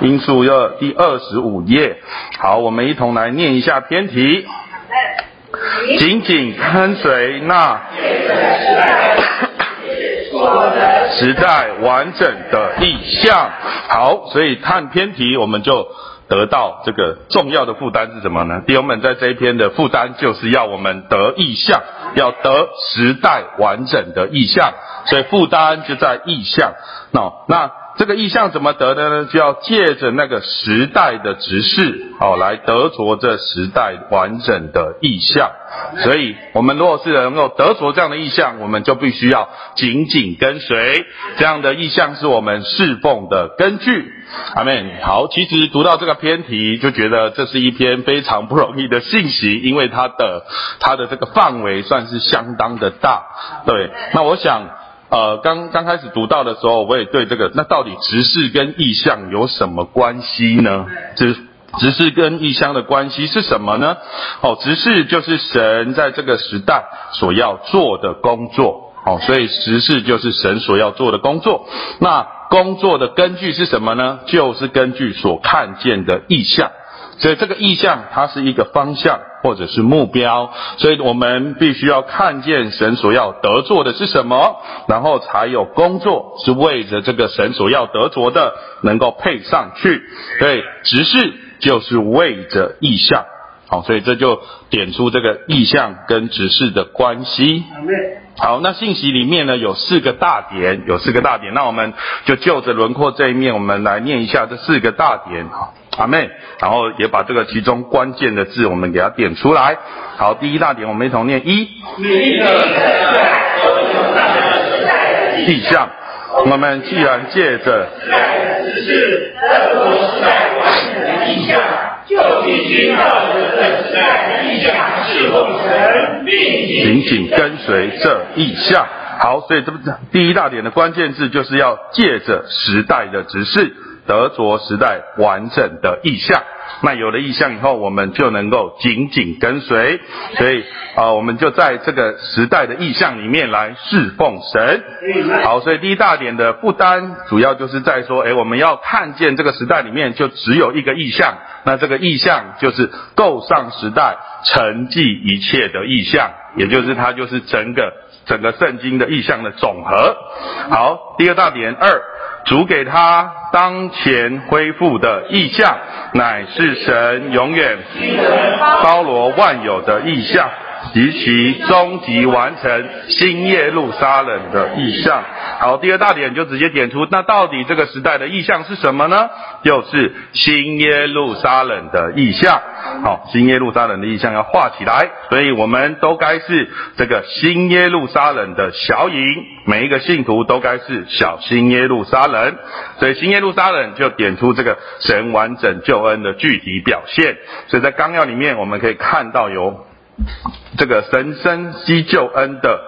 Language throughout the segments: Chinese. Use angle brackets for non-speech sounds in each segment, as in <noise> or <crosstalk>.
因数二第二十五页。好，我们一同来念一下篇题。紧紧跟随那时代完整的意象。好，所以看篇题，我们就得到这个重要的负担是什么呢？弟兄们在这一篇的负担就是要我们得意象，要得时代完整的意象，所以负担就在意象。那那。这个意象怎么得的呢？就要借着那个时代的执事，哦，来得着这时代完整的意象。所以，我们如果是能够得着这样的意象，我们就必须要紧紧跟随这样的意象，是我们侍奉的根据。阿们。好，其实读到这个篇题，就觉得这是一篇非常不容易的信息，因为它的它的这个范围算是相当的大。对，那我想。呃，刚刚开始读到的时候，我也对这个，那到底执事跟意象有什么关系呢？执执事跟意象的关系是什么呢？哦，执事就是神在这个时代所要做的工作，哦，所以执事就是神所要做的工作。那工作的根据是什么呢？就是根据所看见的意象。所以这个意向，它是一个方向或者是目标，所以我们必须要看见神所要得做的是什么，然后才有工作是为着这个神所要得着的能够配上去。所以执事就是为着意向，好，所以这就点出这个意向跟执事的关系。好，那信息里面呢，有四个大点，有四个大点，那我们就就着轮廓这一面，我们来念一下这四个大点。阿妹，然后也把这个其中关键的字，我们给它点出来。好，第一大点，我们一同念一。意象，我们既然借着时代的指示，德国时代完成的意象，就必须靠着这时代的意象去构成，并且紧紧跟随这意象。好，所以这不第一大点的关键字，就是要借着时代的指示，德国时代完整的意象。那有了意象以后，我们就能够紧紧跟随，所以啊、呃，我们就在这个时代的意象里面来侍奉神。好，所以第一大点的不单，主要就是在说，诶，我们要看见这个时代里面就只有一个意象，那这个意象就是够上时代承继一切的意象，也就是它就是整个整个圣经的意象的总和。好，第二大点二。主给他当前恢复的意象，乃是神永远包罗万有的意象。及其终极完成新耶路撒冷的意象。好，第二大点就直接点出，那到底这个时代的意象是什么呢？就是新耶路撒冷的意象。好，新耶路撒冷的意象要画起来，所以我们都该是这个新耶路撒冷的小影，每一个信徒都该是小新耶路撒冷。所以新耶路撒冷就点出这个神完整救恩的具体表现。所以在纲要里面，我们可以看到有。这个神生西救恩的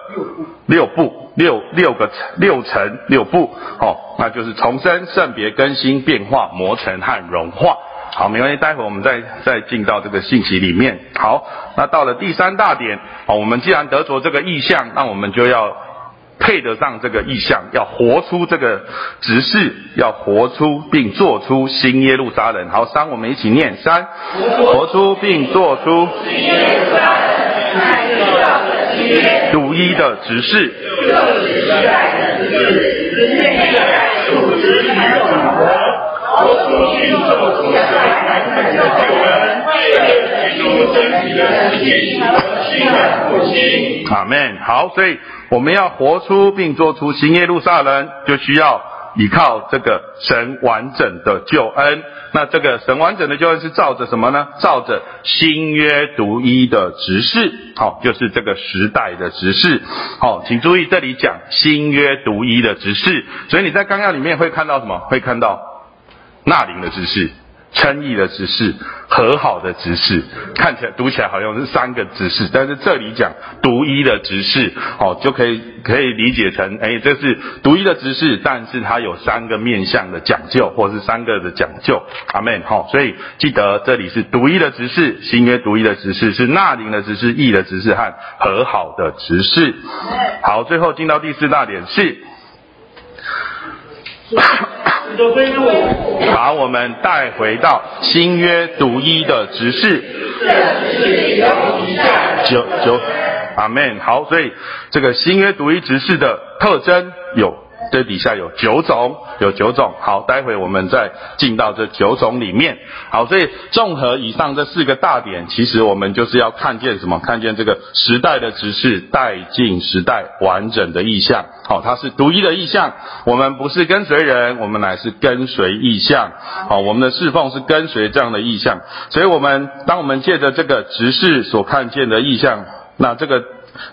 六步，六六个六层六步，哦，那就是重生、圣别、更新、变化、磨成和融化。好，没关系，待会我们再再进到这个信息里面。好，那到了第三大点，哦，我们既然得着这个意向，那我们就要。配得上这个意象，要活出这个指示，要活出并做出新耶路撒冷。好，三，我们一起念三，活出并做出新耶路撒冷，独一的指示，阿门。好，所以我们要活出并做出新耶路撒冷，就需要依靠这个神完整的救恩。那这个神完整的救恩是照着什么呢？照着新约独一的执事，好，就是这个时代的执事。好，请注意这里讲新约独一的执事，所以你在纲要里面会看到什么？会看到纳灵的执事。称义的执事，和好的执事，看起来读起来好像是三个执事，但是这里讲独一的执事，哦，就可以可以理解成，哎，这是独一的执事，但是它有三个面向的讲究，或是三个的讲究，阿门，好，所以记得这里是独一的执事，新约独一的执事是纳灵的执事，义的执事和和好的执事，好，最后进到第四大点是。<coughs> 把我们带回到新约独一的执事。九九，阿门。好，所以这个新约独一执事的特征有。这底下有九种，有九种。好，待会我们再进到这九种里面。好，所以综合以上这四个大点，其实我们就是要看见什么？看见这个时代的执事带进时代完整的意象。好，它是独一的意象。我们不是跟随人，我们乃是跟随意象。好，我们的侍奉是跟随这样的意象。所以，我们当我们借着这个执事所看见的意象，那这个。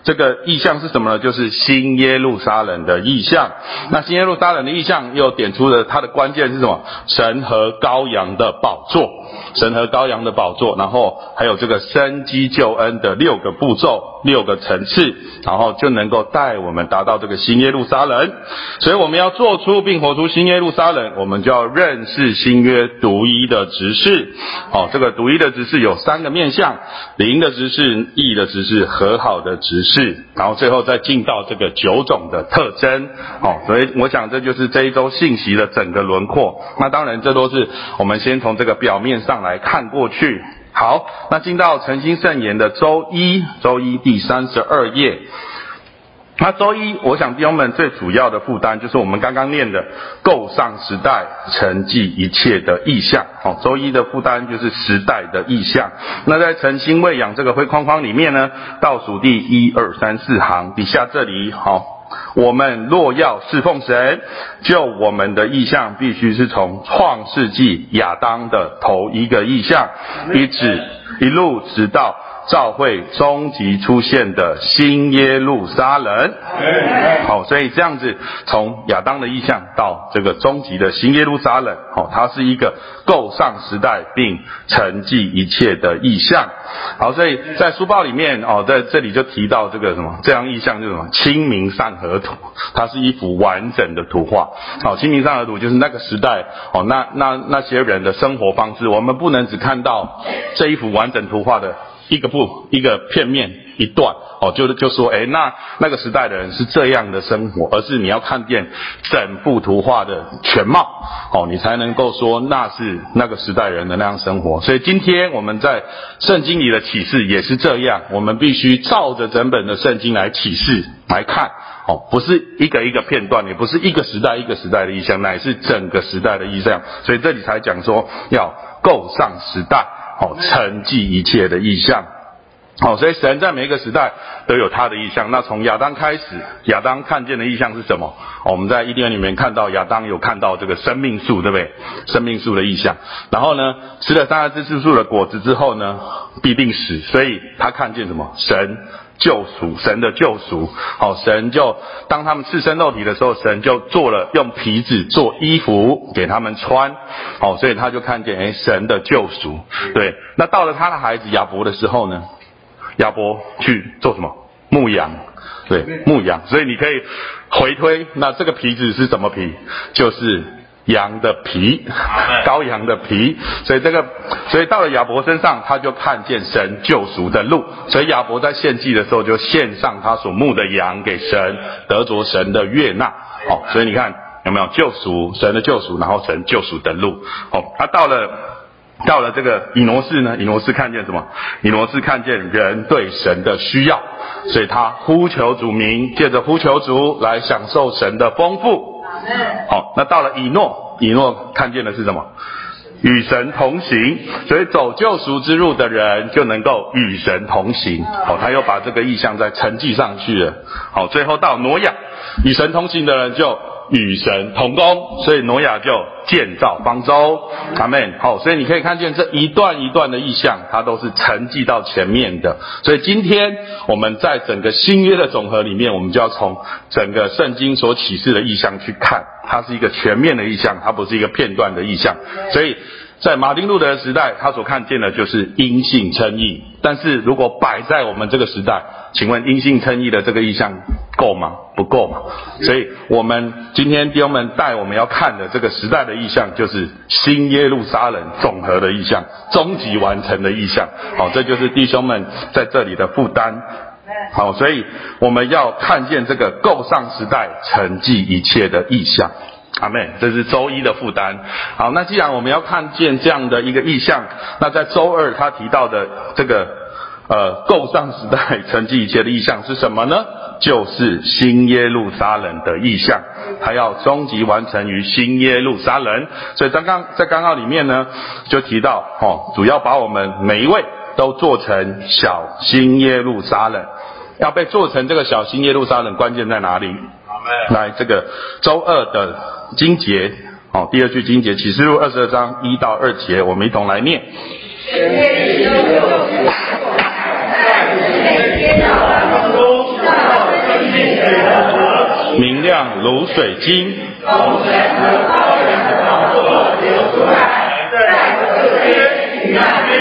这个意象是什么呢？就是新耶路撒冷的意象。那新耶路撒冷的意象又点出了它的关键是什么？神和羔羊的宝座，神和羔羊的宝座，然后还有这个生机救恩的六个步骤、六个层次，然后就能够带我们达到这个新耶路撒冷。所以我们要做出并活出新耶路撒冷，我们就要认识新约独一的执事。哦，这个独一的执事有三个面向：灵的执事、义的执事、和好的执事。然后最后再进到这个九种的特征，好，所以我想这就是这一周信息的整个轮廓。那当然，这都是我们先从这个表面上来看过去。好，那进到诚心圣言的周一，周一第三十二页。那周一，我想弟兄们最主要的负担就是我们刚刚念的“构上时代，承继一切的意象”。好，周一的负担就是时代的意象。那在诚心喂养这个灰框框里面呢，倒数第一二三四行底下这里，好，我们若要侍奉神，就我们的意象必须是从创世纪亚当的头一个意象，一直一路直到。召会终极出现的新耶路撒冷，好，所以这样子从亚当的意象到这个终极的新耶路撒冷，好，它是一个构上时代并承继一切的意象。好，所以在书报里面哦，在这里就提到这个什么，这样意象就是什么清明上河图，它是一幅完整的图画。好，清明上河图就是那个时代哦，那那那些人的生活方式，我们不能只看到这一幅完整图画的。一个不，一个片面，一段，哦，就就说，诶，那那个时代的人是这样的生活，而是你要看见整幅图画的全貌，哦，你才能够说那是那个时代人的那样生活。所以今天我们在圣经里的启示也是这样，我们必须照着整本的圣经来启示来看，哦，不是一个一个片段，也不是一个时代一个时代的意象，乃是整个时代的意象。所以这里才讲说要够上时代。哦，承继一切的意象。好，所以神在每一个时代都有他的意象。那从亚当开始，亚当看见的意象是什么？我们在伊甸园里面看到亚当有看到这个生命树，对不对？生命树的意象。然后呢，吃了善恶知识树的果子之后呢，必定死。所以他看见什么？神。救赎，神的救赎，好，神就当他们赤身露体的时候，神就做了用皮子做衣服给他们穿，好，所以他就看见诶、欸，神的救赎，对。那到了他的孩子亚伯的时候呢，亚伯去做什么？牧羊，对，牧羊。所以你可以回推，那这个皮子是什么皮？就是。羊的皮，羔羊的皮，所以这个，所以到了亚伯身上，他就看见神救赎的路。所以亚伯在献祭的时候，就献上他所牧的羊给神，得着神的悦纳。哦，所以你看有没有救赎？神的救赎，然后神救赎的路。哦，他到了到了这个以挪士呢？以挪士看见什么？以挪士看见人对神的需要，所以他呼求主名，借着呼求主来享受神的丰富。好，那到了以诺，以诺看见的是什么？与神同行，所以走救赎之路的人就能够与神同行。好，他又把这个意象再承继上去了。好，最后到挪亚，与神同行的人就。与神同工，所以挪亚就建造方舟。阿门。好，所以你可以看见这一段一段的意象，它都是沉寂到前面的。所以今天我们在整个新约的总和里面，我们就要从整个圣经所启示的意象去看，它是一个全面的意象，它不是一个片段的意象。所以在马丁路德的时代，他所看见的就是因信称义。但是如果摆在我们这个时代，请问因信称义的这个意象够吗？不够嘛。所以我们今天弟兄们带我们要看的这个时代的意象，就是新耶路撒冷总和的意象，终极完成的意象。好，这就是弟兄们在这里的负担。好，所以我们要看见这个够上时代承继一切的意象。阿妹，这是周一的负担。好，那既然我们要看见这样的一个意象，那在周二他提到的这个呃，构上时代承继一切的意象是什么呢？就是新耶路撒冷的意象，他要终极完成于新耶路撒冷。所以刚刚在刚刚里面呢，就提到哦，主要把我们每一位都做成小新耶路撒冷，要被做成这个小新耶路撒冷，关键在哪里？来，这个周二的经节，哦，第二句经节启示录二十二章一到二节，我们一同来念。明亮如水晶，从神和高人的宝座流出来，在这边那边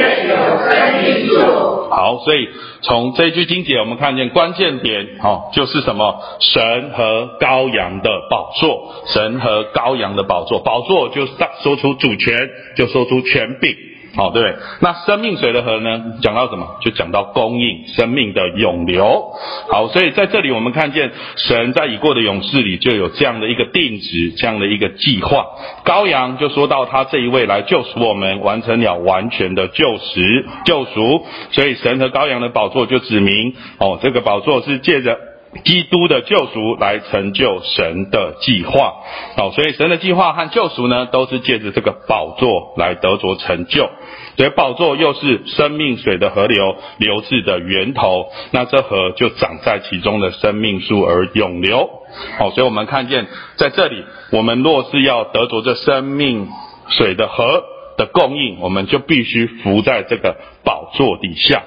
好，所以从这一句经节，我们看见关键点，哦，就是什么？神和羔羊的宝座，神和羔羊的宝座，宝座就是说出主权，就说出权柄。好，对，那生命水的河呢？讲到什么？就讲到供应生命的涌流。好，所以在这里我们看见神在已过的勇士里就有这样的一个定旨，这样的一个计划。羔羊就说到他这一位来救赎我们，完成了完全的救赎救赎。所以神和羔羊的宝座就指明，哦，这个宝座是借着基督的救赎来成就神的计划。好，所以神的计划和救赎呢，都是借着这个宝座来得着成就。所以宝座又是生命水的河流流至的源头，那这河就长在其中的生命树而永流。好，所以我们看见在这里，我们若是要得着这生命水的河的供应，我们就必须伏在这个宝座底下。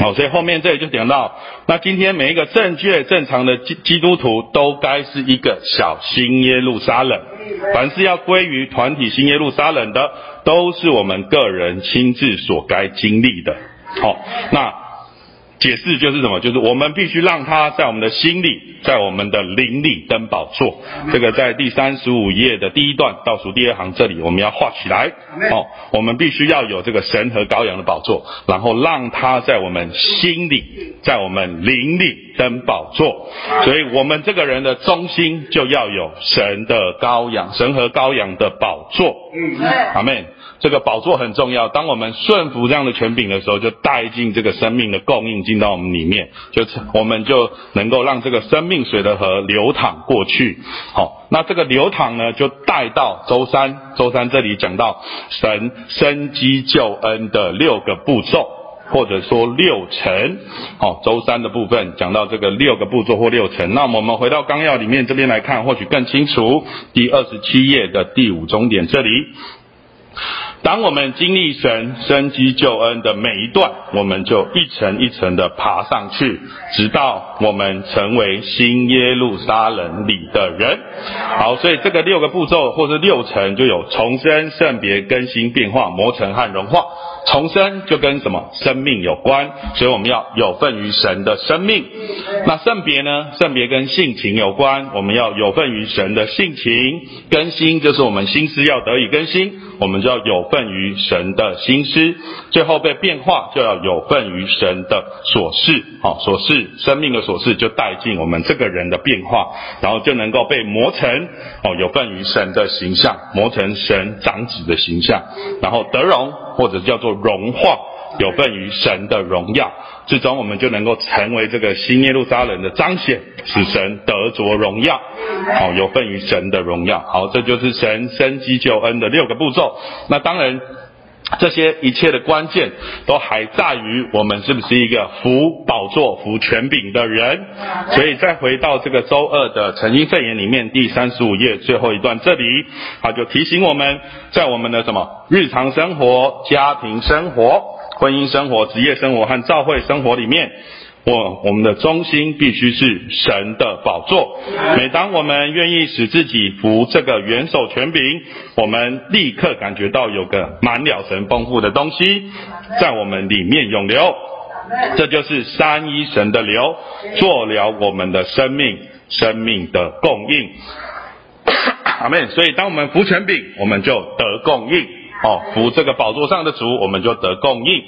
好，所以后面这里就讲到，那今天每一个正确正常的基基督徒都该是一个小新耶路撒冷。凡是要归于团体新耶路撒冷的，都是我们个人亲自所该经历的。好，那。解释就是什么？就是我们必须让他在我们的心里，在我们的灵里登宝座。这个在第三十五页的第一段倒数第二行这里，我们要画起来。哦，我们必须要有这个神和羔羊的宝座，然后让他在我们心里，在我们灵里登宝座。所以，我们这个人的中心就要有神的羔羊，神和羔羊的宝座。嗯阿门。这个宝座很重要。当我们顺服这样的权柄的时候，就带进这个生命的供应进到我们里面，就我们就能够让这个生命水的河流淌过去。好，那这个流淌呢，就带到周三。周三这里讲到神生机救恩的六个步骤，或者说六层。好，周三的部分讲到这个六个步骤或六层。那我们回到纲要里面这边来看，或许更清楚。第二十七页的第五中点这里。当我们经历神生机救恩的每一段，我们就一层一层的爬上去，直到我们成为新耶路撒冷里的人。好，所以这个六个步骤或是六层，就有重生、圣别、更新、变化、磨成和融化。重生就跟什么生命有关，所以我们要有份于神的生命。那圣别呢？圣别跟性情有关，我们要有份于神的性情。更新就是我们心思要得以更新，我们就要有份于神的心思。最后被变化，就要有份于神的所事。好，所事生命的所事就带进我们这个人的变化，然后就能够被磨成哦，有份于神的形象，磨成神长子的形象，然后得荣。或者叫做融化，有份于神的荣耀最终，我们就能够成为这个新耶路撒冷的彰显，使神得着荣耀。好，有份于神的荣耀。好，这就是神生机救恩的六个步骤。那当然，这些一切的关键都还在于我们是不是一个服宝座、服权柄的人。所以再回到这个周二的承经证言里面，第三十五页最后一段这里，他就提醒我们在我们的什么日常生活、家庭生活、婚姻生活、职业生活和教会生活里面。我我们的中心必须是神的宝座。每当我们愿意使自己服这个元首权柄，我们立刻感觉到有个满了神丰富的东西在我们里面涌流。这就是三一神的流，做了我们的生命生命的供应。<coughs> 阿门。所以当我们服权柄，我们就得供应。哦，扶这个宝座上的主，我们就得供应。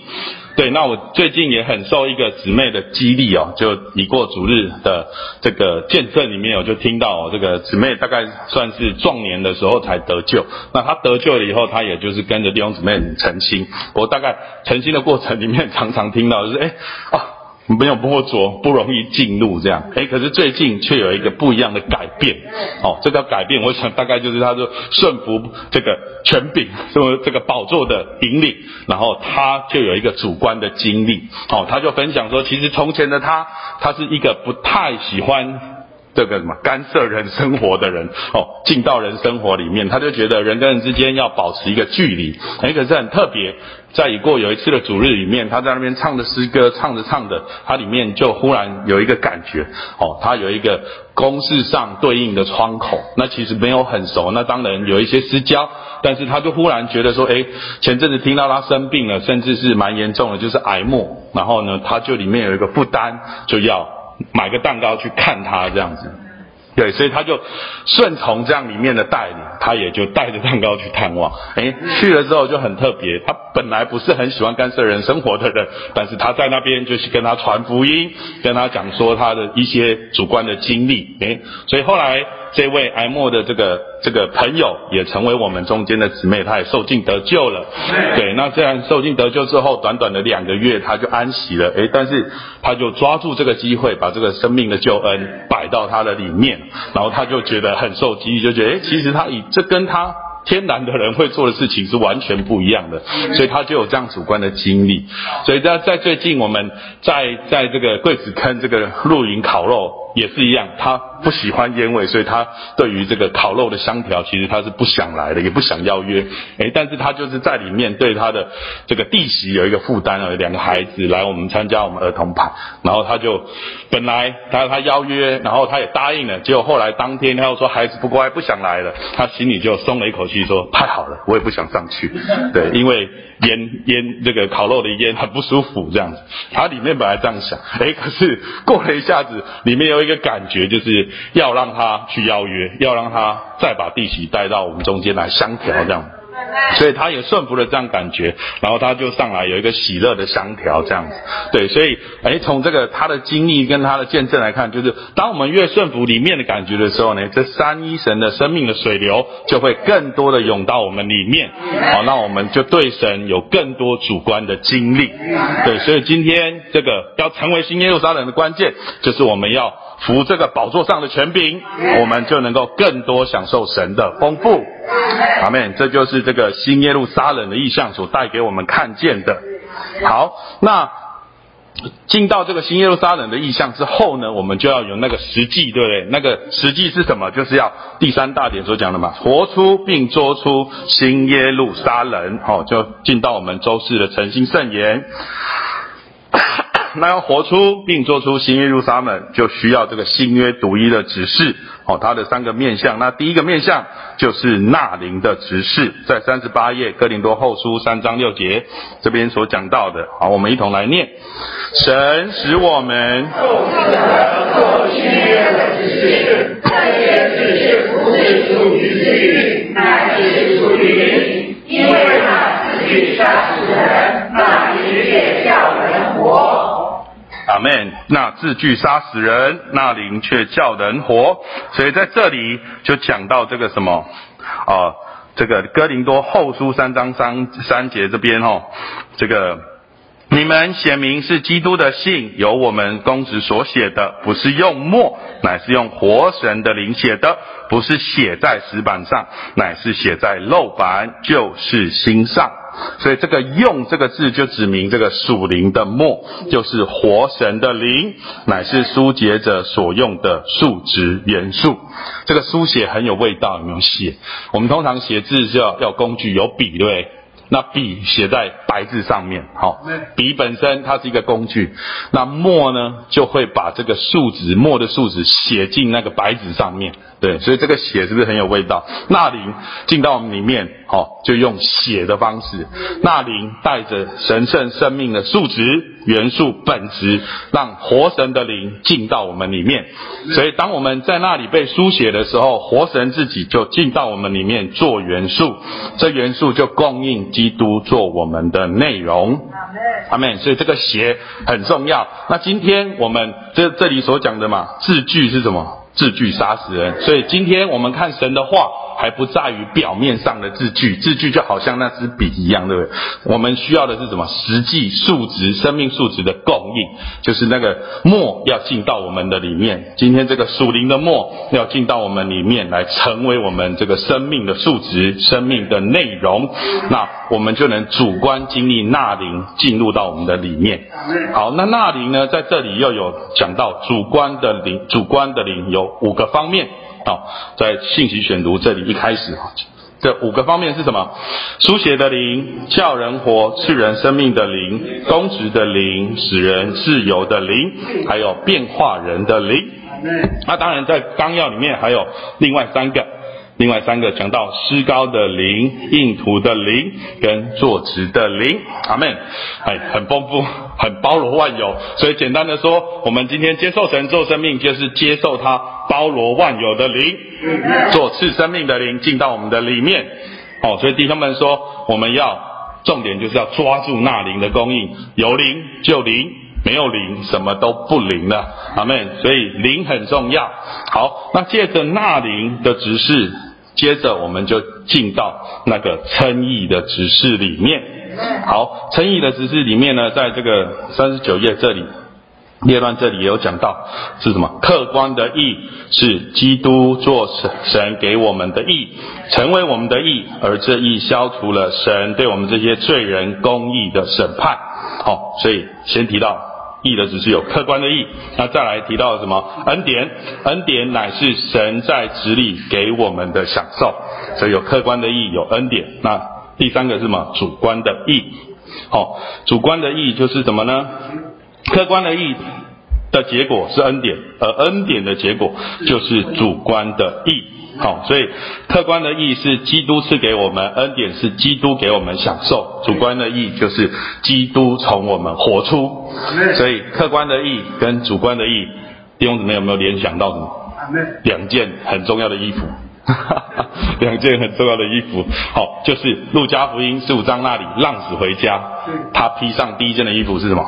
对，那我最近也很受一个姊妹的激励哦，就已过主日的这个见证里面，我就听到哦，这个姊妹大概算是壮年的时候才得救。那她得救了以后，她也就是跟着弟兄姊妹诚心。我大概诚心的过程里面，常常听到就是哎啊。没有摸着，不容易进入这样。哎，可是最近却有一个不一样的改变。哦，这叫改变，我想大概就是他说顺服这个权柄，顺服这个宝座的引领，然后他就有一个主观的经历。哦，他就分享说，其实从前的他，他是一个不太喜欢。这个什么干涉人生活的人哦，进到人生活里面，他就觉得人跟人之间要保持一个距离。哎，可是很特别，在已过有一次的主日里面，他在那边唱的诗歌，唱着唱着，他里面就忽然有一个感觉哦，他有一个公事上对应的窗口。那其实没有很熟，那当然有一些私交，但是他就忽然觉得说，哎，前阵子听到他生病了，甚至是蛮严重的，就是癌末，然后呢，他就里面有一个负担，就要。买个蛋糕去看他这样子，对，所以他就顺从这样里面的带领，他也就带着蛋糕去探望。诶，去了之后就很特别，他本来不是很喜欢干涉人生活的人，但是他在那边就是跟他传福音，跟他讲说他的一些主观的经历。诶，所以后来。这位癌莫的这个这个朋友也成为我们中间的姊妹，她也受尽得救了。对，那这样受尽得救之后，短短的两个月，她就安息了。诶，但是她就抓住这个机会，把这个生命的救恩摆到她的里面，然后她就觉得很受激励，就觉得诶，其实她以这跟她。天然的人会做的事情是完全不一样的，所以他就有这样主观的经历。所以在在最近我们在在这个桂子坑这个露营烤肉也是一样，他不喜欢烟味，所以他对于这个烤肉的香条其实他是不想来的，也不想邀约。诶，但是他就是在里面对他的这个弟媳有一个负担，有两个孩子来我们参加我们儿童派，然后他就本来他他邀约，然后他也答应了，结果后来当天他又说孩子不乖，不想来了，他心里就松了一口气。说太好了，我也不想上去，<laughs> 对，因为烟烟这个烤肉的烟很不舒服，这样子。他里面本来这样想，哎，可是过了一下子，里面有一个感觉，就是要让他去邀约，要让他再把弟媳带到我们中间来相调，这样。所以他也顺服了这样感觉，然后他就上来有一个喜乐的香调这样子，对，所以哎从这个他的经历跟他的见证来看，就是当我们越顺服里面的感觉的时候呢，这三一神的生命的水流就会更多的涌到我们里面，好，那我们就对神有更多主观的经历，对，所以今天这个要成为新耶路撒冷的关键，就是我们要。服这个宝座上的权柄，我们就能够更多享受神的丰富。阿门。这就是这个这个新耶路撒冷的意象所带给我们看见的。好，那进到这个新耶路撒冷的意象之后呢，我们就要有那个实际，对不对？那个实际是什么？就是要第三大点所讲的嘛，活出并做出新耶路撒冷。好，就进到我们周四的诚心圣言。那要活出并做出新耶路撒冷，就需要这个新约独一的指示，哦，它的三个面向。那第一个面向就是纳灵的指示，在三十八页哥林多后书三章六节这边所讲到的。好，我们一同来念：神使我们做新约的执事，这些执事不是属于私欲，乃是属于灵，因为那自己杀死人，那灵也叫人活。阿门。那字句杀死人，那灵却叫人活。所以在这里就讲到这个什么啊、这个哥林多后书三章三三节这边哦，这个你们写明是基督的信，由我们公职所写的，不是用墨，乃是用活神的灵写的；不是写在石板上，乃是写在肉板，就是心上。所以这个“用”这个字就指明这个属灵的墨，就是活神的灵，乃是书写者所用的数值元素。这个书写很有味道，有没有写？我们通常写字是要要工具，有笔，对不对？那笔写在白字上面，好，笔本身它是一个工具，那墨呢就会把这个数值，墨的数值写进那个白纸上面，对，所以这个写是不是很有味道？那灵进到我们里面，哦，就用血的方式，那灵带着神圣生命的数值、元素、本质，让活神的灵进到我们里面。所以，当我们在那里被书写的时候，活神自己就进到我们里面做元素，这元素就供应基督做我们的内容。阿门。所以这个血很重要。那今天我们这这里所讲的嘛，字句是什么？字句杀死人。所以今天我们看神的话。还不在于表面上的字句，字句就好像那支笔一样，对不对？我们需要的是什么？实际数值、生命数值的供应，就是那个墨要进到我们的里面。今天这个属灵的墨要进到我们里面来，成为我们这个生命的数值、生命的内容，那我们就能主观经历纳灵进入到我们的里面。好，那纳灵呢，在这里又有讲到主观的灵，主观的灵有五个方面。好、哦，在信息选读这里一开始哈，这五个方面是什么？书写的灵，叫人活、赐人生命的灵，公职的灵，使人自由的灵，还有变化人的灵。那当然，在纲要里面还有另外三个。另外三个讲到施高的灵、印图的灵跟坐职的灵，阿门。哎，很丰富，很包罗万有。所以简单的说，我们今天接受神做生命，就是接受他包罗万有的灵，做赐生命的灵进到我们的里面。哦，所以弟兄们说，我们要重点就是要抓住那灵的供应，有灵就灵，没有灵什么都不灵了，阿门。所以灵很重要。好，那借着那灵的指示。接着我们就进到那个称义的指示里面。好，称义的指示里面呢，在这个三十九页这里，列段这里也有讲到是什么？客观的义是基督做神神给我们的义，成为我们的义，而这义消除了神对我们这些罪人公义的审判。好，所以先提到。义的只是有客观的义，那再来提到什么？恩典，恩典乃是神在子里给我们的享受，所以有客观的义，有恩典。那第三个是什么？主观的义。好，主观的义就是什么呢？客观的义的结果是恩典，而恩典的结果就是主观的义。好，所以客观的义是基督赐给我们恩典，是基督给我们享受；主观的义就是基督从我们活出。所以客观的义跟主观的义，弟兄姊妹有没有联想到什么？两件很重要的衣服，<laughs> 两件很重要的衣服。好，就是路加福音十五章那里，浪子回家，他披上第一件的衣服是什么？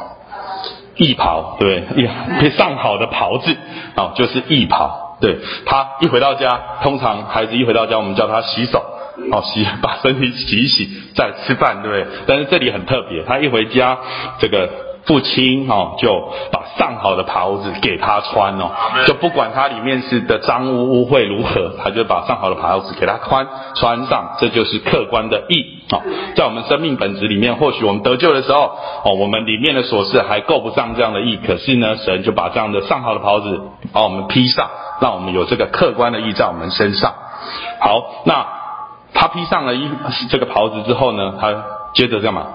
义袍，对不对？披上好的袍子，好，就是义袍。对，他一回到家，通常孩子一回到家，我们叫他洗手，哦，洗 <laughs> 把身体洗一洗，再吃饭，对不对？但是这里很特别，他一回家，这个父亲哦就把上好的袍子给他穿哦，就不管他里面是的脏污污秽如何，他就把上好的袍子给他穿穿上，这就是客观的义哦。在我们生命本质里面，或许我们得救的时候哦，我们里面的琐事还够不上这样的义，可是呢，神就把这样的上好的袍子把我们披上。让我们有这个客观的义在我们身上。好，那他披上了衣这个袍子之后呢，他接着干嘛？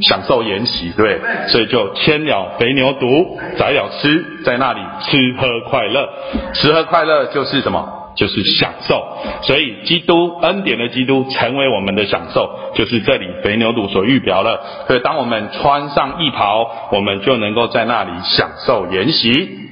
享受筵席，对，所以就牵了肥牛犊，宰了吃，在那里吃喝快乐。吃喝快乐就是什么？就是享受。所以基督恩典的基督成为我们的享受，就是这里肥牛犊所预表了。所以当我们穿上义袍，我们就能够在那里享受筵席。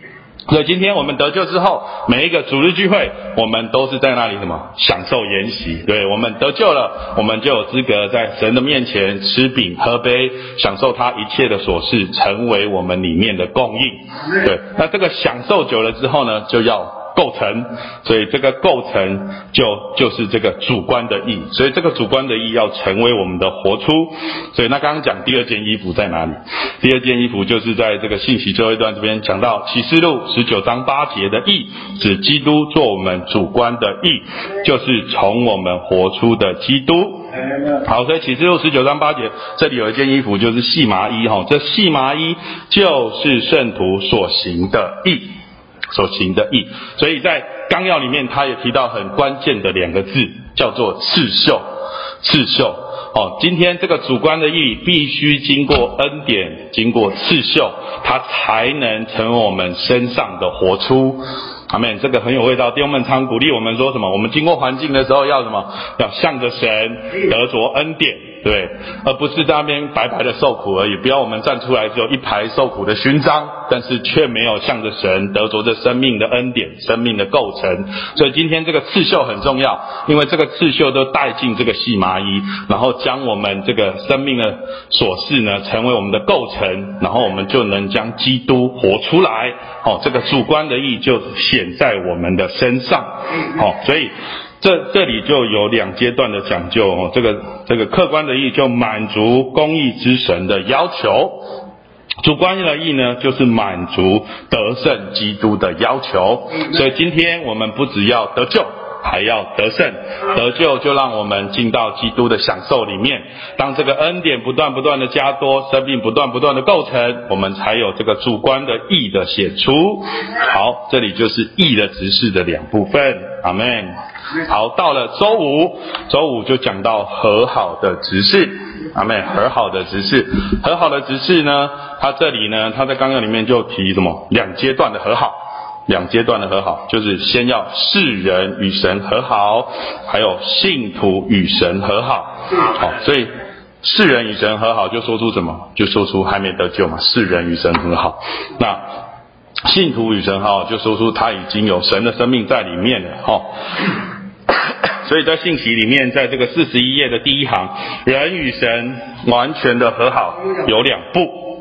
所以今天我们得救之后，每一个主日聚会，我们都是在那里什么享受筵席。对，我们得救了，我们就有资格在神的面前吃饼喝杯，享受他一切的琐事，成为我们里面的供应。对，那这个享受久了之后呢，就要。构成，所以这个构成就就是这个主观的义，所以这个主观的义要成为我们的活出。所以那刚刚讲第二件衣服在哪里？第二件衣服就是在这个信息最后一段这边讲到启示录十九章八节的义，指基督做我们主观的义，就是从我们活出的基督。好，所以启示录十九章八节这里有一件衣服就是细麻衣哈，这细麻衣就是圣徒所行的义。所行的义，所以在纲要里面，他也提到很关键的两个字，叫做刺绣。刺绣哦，今天这个主观的义必须经过恩典，经过刺绣，它才能成为我们身上的活出。阿妹，这个很有味道。弟兄们常鼓励我们说什么？我们经过环境的时候要什么？要向着神得着恩典，对，而不是在那边白白的受苦而已。不要我们站出来只有一排受苦的勋章，但是却没有向着神得着这生命的恩典、生命的构成。所以今天这个刺绣很重要，因为这个刺绣都带进这个细麻衣，然后将我们这个生命的琐事呢，成为我们的构成，然后我们就能将基督活出来。哦，这个主观的意义就显在我们的身上。哦，所以这这里就有两阶段的讲究。哦，这个这个客观的义就满足公义之神的要求，主观的义呢，就是满足得胜基督的要求。所以今天我们不只要得救。还要得胜得救，就让我们进到基督的享受里面。当这个恩典不断不断的加多，生命不断不断的构成，我们才有这个主观的义的显出。好，这里就是义的执事的两部分。阿门。好，到了周五，周五就讲到和好的执事。阿门。和好的执事，和好的执事呢，他这里呢，他在纲要里面就提什么？两阶段的和好。两阶段的和好，就是先要世人与神和好，还有信徒与神和好。好，所以世人与神和好，就说出什么？就说出还没得救嘛。世人与神和好，那信徒与神和好，就说出他已经有神的生命在里面了。哈，<coughs> 所以在信息里面，在这个四十一页的第一行，人与神完全的和好有两步。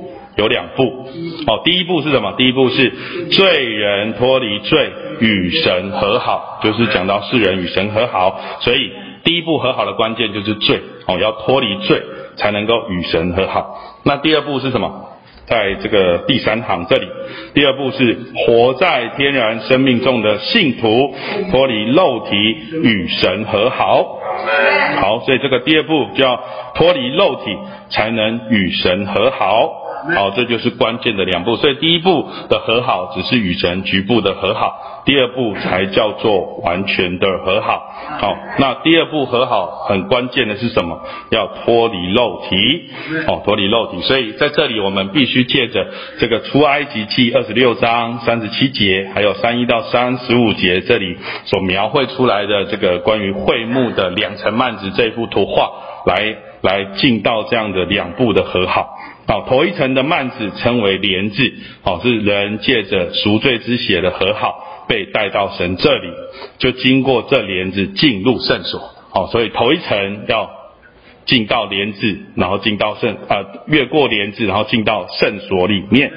有两步，哦，第一步是什么？第一步是罪人脱离罪，与神和好，就是讲到世人与神和好。所以第一步和好的关键就是罪，哦，要脱离罪才能够与神和好。那第二步是什么？在这个第三行这里，第二步是活在天然生命中的信徒脱离肉体与神和好。好，所以这个第二步就要脱离肉体才能与神和好。好，这就是关键的两步。所以第一步的和好只是与神局部的和好，第二步才叫做完全的和好。好，那第二步和好很关键的是什么？要脱离肉体。哦，脱离肉体。所以在这里我们必须借着这个出埃及记二十六章三十七节，还有三一到三十五节这里所描绘出来的这个关于会幕的两层幔子这幅图画，来来进到这样的两步的和好。好，头一层的幔子称为联制，好，是人借着赎罪之血的和好，被带到神这里，就经过这帘子进入圣所。好，所以头一层要进到帘子，然后进到圣，呃，越过帘子，然后进到圣所里面。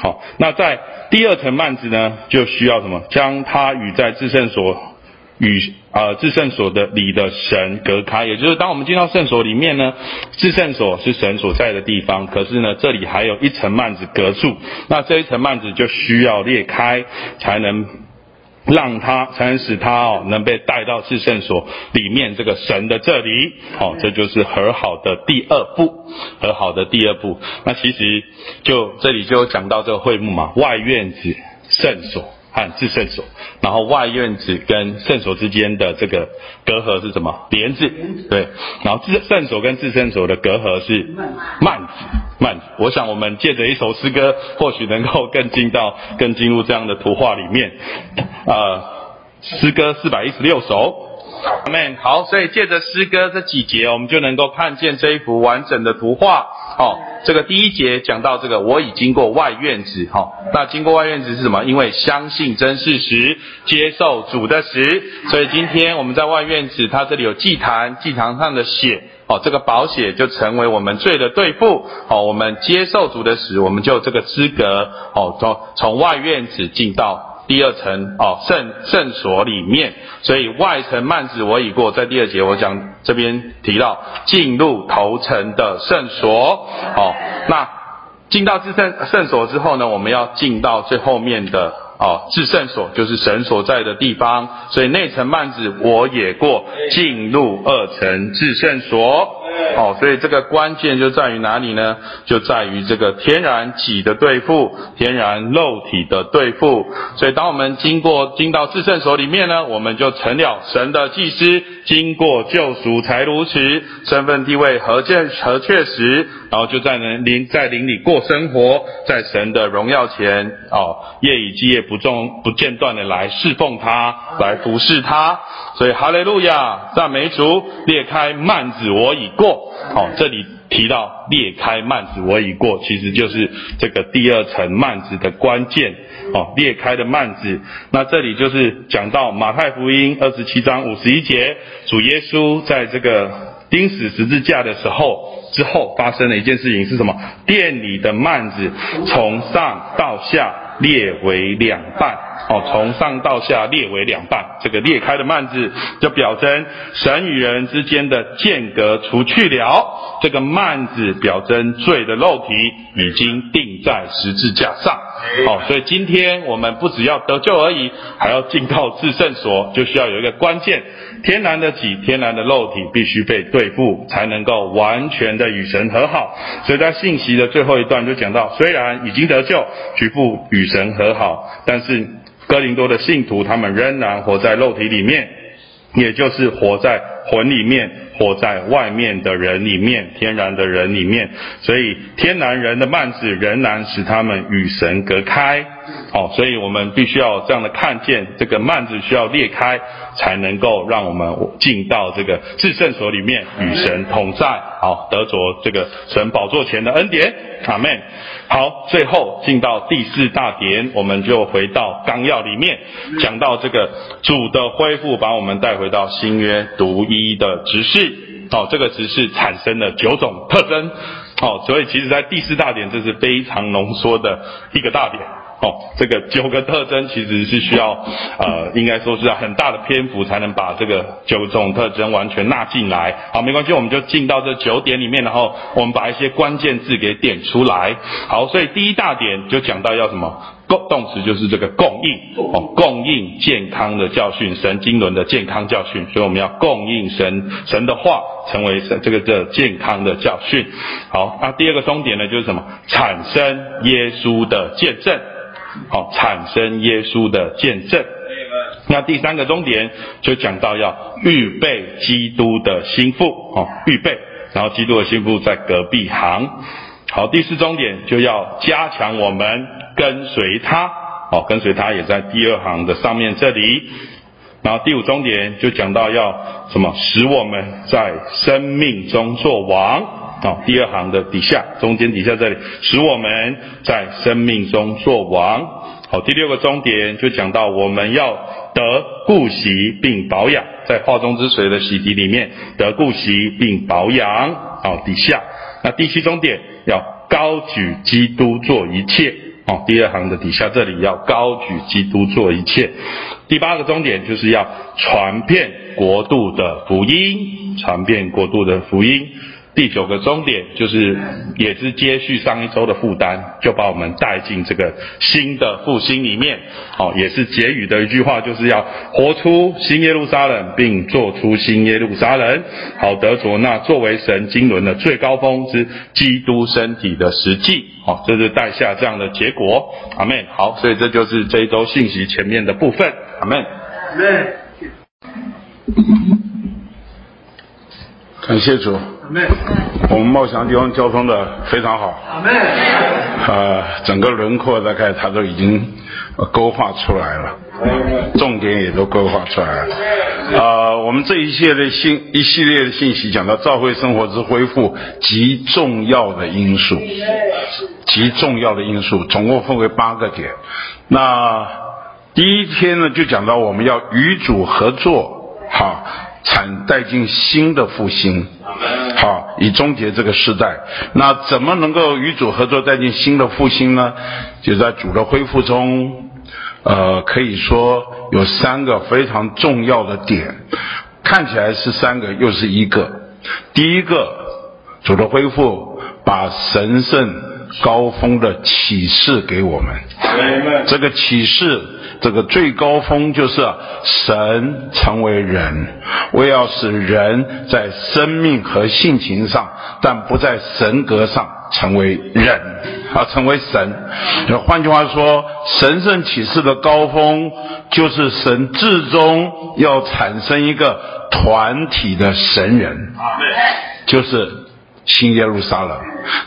好，那在第二层幔子呢，就需要什么？将它与在至圣所。与呃至圣所的里的神隔开，也就是当我们进到圣所里面呢，至圣所是神所在的地方，可是呢，这里还有一层幔子隔住，那这一层幔子就需要裂开，才能让它，才能使它哦，能被带到至圣所里面这个神的这里，哦，这就是和好的第二步，和好的第二步。那其实就这里就讲到这个会幕嘛，外院子圣所。和至圣所，然后外院子跟圣所之间的这个隔阂是什么？帘子，对。然后至圣所跟至圣所的隔阂是幔子，幔子。我想我们借着一首诗歌，或许能够更进到、更进入这样的图画里面。呃，诗歌四百一十六首。阿们，好，所以借着诗歌这几节，我们就能够看见这一幅完整的图画。哦，这个第一节讲到这个，我已经过外院子。哈、哦，那经过外院子是什么？因为相信真事实，接受主的实。所以今天我们在外院子，它这里有祭坛，祭坛上的血，哦，这个宝血就成为我们罪的对付。哦，我们接受主的实，我们就这个资格。哦，从从外院子进到。第二层哦，圣圣所里面，所以外层幔子我已过，在第二节我讲这边提到进入头层的圣所哦，那进到至圣圣所之后呢，我们要进到最后面的。哦，至圣所就是神所在的地方，所以内层幔子我也过，进入二层至圣所。哦，所以这个关键就在于哪里呢？就在于这个天然己的对付，天然肉体的对付。所以当我们经过进到至圣所里面呢，我们就成了神的祭司，经过救赎才如此，身份地位何见何确实，然后就在能灵在灵里过生活，在神的荣耀前，哦，夜以继夜。不中不间断的来侍奉他，来服侍他。所以哈利路亚，赞美主，裂开幔子我已过。好，这里提到裂开幔子我已过，其实就是这个第二层幔子的关键。哦，裂开的幔子。那这里就是讲到马太福音二十七章五十一节，主耶稣在这个钉死十字架的时候。之后发生了一件事情是什么？店里的幔子从上到下列为两半，哦，从上到下裂为两半。这个裂开的幔子就表征神与人之间的间隔除去了，这个幔子表征罪的肉体已经钉在十字架上。好，所以今天我们不只要得救而已，还要进到至圣所，就需要有一个关键：天然的己、天然的肉体必须被对付，才能够完全的与神和好。所以在信息的最后一段就讲到，虽然已经得救，局部与神和好，但是哥林多的信徒他们仍然活在肉体里面，也就是活在魂里面。活在外面的人里面，天然的人里面，所以天然人的慢子仍然使他们与神隔开。哦，所以我们必须要这样的看见，这个幔子需要裂开，才能够让我们进到这个至圣所里面与神同在。好，得着这个神宝座前的恩典。阿门。好，最后进到第四大点，我们就回到纲要里面，讲到这个主的恢复，把我们带回到新约独一的执事。哦，这个执事产生了九种特征。哦，所以其实在第四大点，这是非常浓缩的一个大点。哦，这个九个特征其实是需要，呃，应该说是要很大的篇幅才能把这个九种特征完全纳进来。好，没关系，我们就进到这九点里面，然后我们把一些关键字给点出来。好，所以第一大点就讲到要什么？动动词就是这个供应哦，供应健康的教训，神经纶的健康教训。所以我们要供应神神的话，成为神这个这健康的教训。好，那第二个重点呢，就是什么？产生耶稣的见证。好，产生耶稣的见证。那第三个终点就讲到要预备基督的心腹，哦，预备，然后基督的心腹在隔壁行。好，第四终点就要加强我们跟随他，哦，跟随他也在第二行的上面这里。然后第五终点就讲到要什么，使我们在生命中作王。好，第二行的底下，中间底下这里，使我们在生命中作王。好，第六个终点就讲到我们要得顾惜并保养，在化中之水的洗涤里面得顾惜并保养。好，底下那第七终点要高举基督做一切。好，第二行的底下这里要高举基督做一切。第八个终点就是要传遍国度的福音，传遍国度的福音。第九个终点就是，也是接续上一周的负担，就把我们带进这个新的复兴里面。好，也是结语的一句话，就是要活出新耶路撒冷，并做出新耶路撒冷，好得着那作为神经纶的最高峰之基督身体的实际。好，这是带下这样的结果。阿门。好，所以这就是这一周信息前面的部分。阿门。阿门。感谢主。我们茂祥地方交通的非常好。呃，整个轮廓大概它都已经勾画出来了，重点也都勾画出来了。呃，我们这一系列信一系列的信息讲到教会生活之恢复极重要的因素，极重要的因素，总共分为八个点。那第一天呢，就讲到我们要与主合作，好。产带进新的复兴，好，以终结这个时代。那怎么能够与主合作带进新的复兴呢？就在主的恢复中，呃，可以说有三个非常重要的点，看起来是三个，又是一个。第一个，主的恢复把神圣高峰的启示给我们，这个启示。这个最高峰就是神成为人，为要使人在生命和性情上，但不在神格上成为人，啊成为神。换句话说，神圣启示的高峰就是神至终要产生一个团体的神人，就是新耶路撒冷，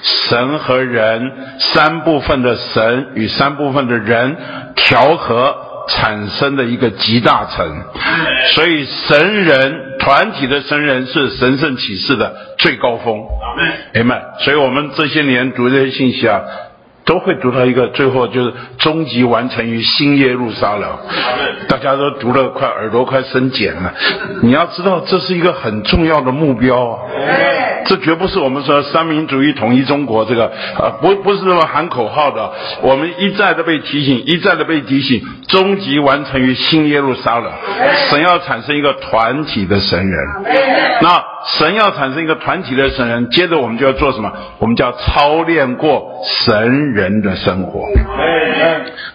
神和人三部分的神与三部分的人。调和产生的一个集大成。所以神人团体的神人是神圣启示的最高峰。阿们。所以我们这些年读这些信息啊。都会读到一个，最后就是终极完成于新耶路撒冷。大家都读了，快耳朵快生茧了。你要知道，这是一个很重要的目标啊。这绝不是我们说三民主义统一中国这个啊，不不是那么喊口号的。我们一再的被提醒，一再的被提醒，终极完成于新耶路撒冷。神要产生一个团体的神人。那神要产生一个团体的神人，接着我们就要做什么？我们就要操练过神人的生活。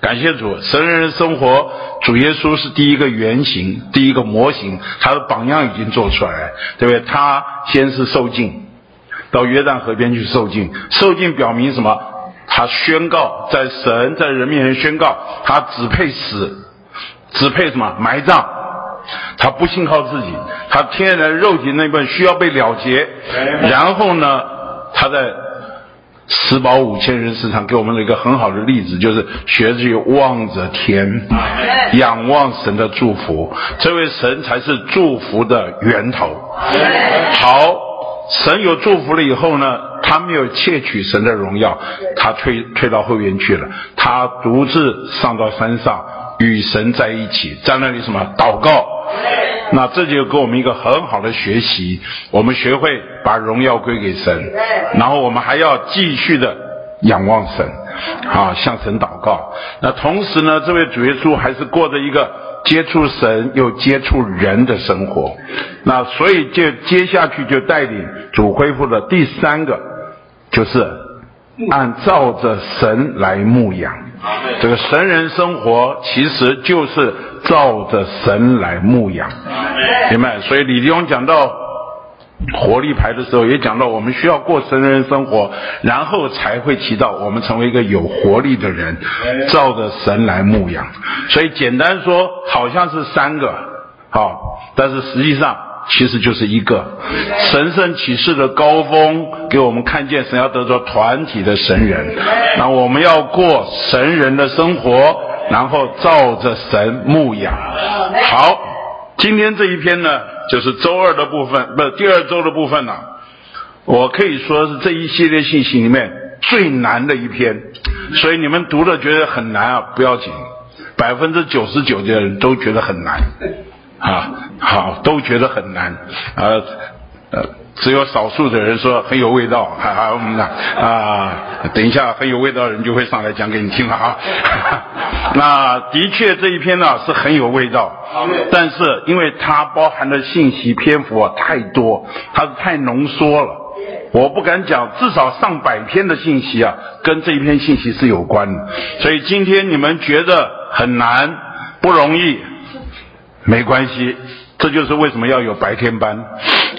感谢主，神人的生活，主耶稣是第一个原型，第一个模型，他的榜样已经做出来，对不对？他先是受尽，到约旦河边去受尽，受尽表明什么？他宣告在神在人面前宣告，他只配死，只配什么？埋葬。他不信靠自己，他天然肉体那部分需要被了结，然后呢，他在死保五千人身上给我们了一个很好的例子，就是学着望着天，仰望神的祝福，这位神才是祝福的源头。好，神有祝福了以后呢，他没有窃取神的荣耀，他退退到后边去了，他独自上到山上。与神在一起，在那里什么祷告？那这就给我们一个很好的学习，我们学会把荣耀归给神，然后我们还要继续的仰望神，啊，向神祷告。那同时呢，这位主耶稣还是过着一个接触神又接触人的生活。那所以就接下去就带领主恢复的第三个，就是按照着神来牧养。这个神人生活其实就是照着神来牧养，明白？所以李弟兄讲到活力牌的时候，也讲到我们需要过神人生活，然后才会提到我们成为一个有活力的人，照着神来牧养。所以简单说，好像是三个，好，但是实际上。其实就是一个神圣启示的高峰，给我们看见神要得着团体的神人，那我们要过神人的生活，然后照着神牧养。好，今天这一篇呢，就是周二的部分，不是第二周的部分了。我可以说是这一系列信息里面最难的一篇，所以你们读了觉得很难啊，不要紧，百分之九十九的人都觉得很难。啊，好，都觉得很难，呃，呃，只有少数的人说很有味道，哈哈，我们呢，啊，等一下很有味道的人就会上来讲给你听了啊。<laughs> 那的确这一篇呢是很有味道，但是因为它包含的信息篇幅啊太多，它是太浓缩了，我不敢讲，至少上百篇的信息啊跟这一篇信息是有关的，所以今天你们觉得很难，不容易。没关系，这就是为什么要有白天班。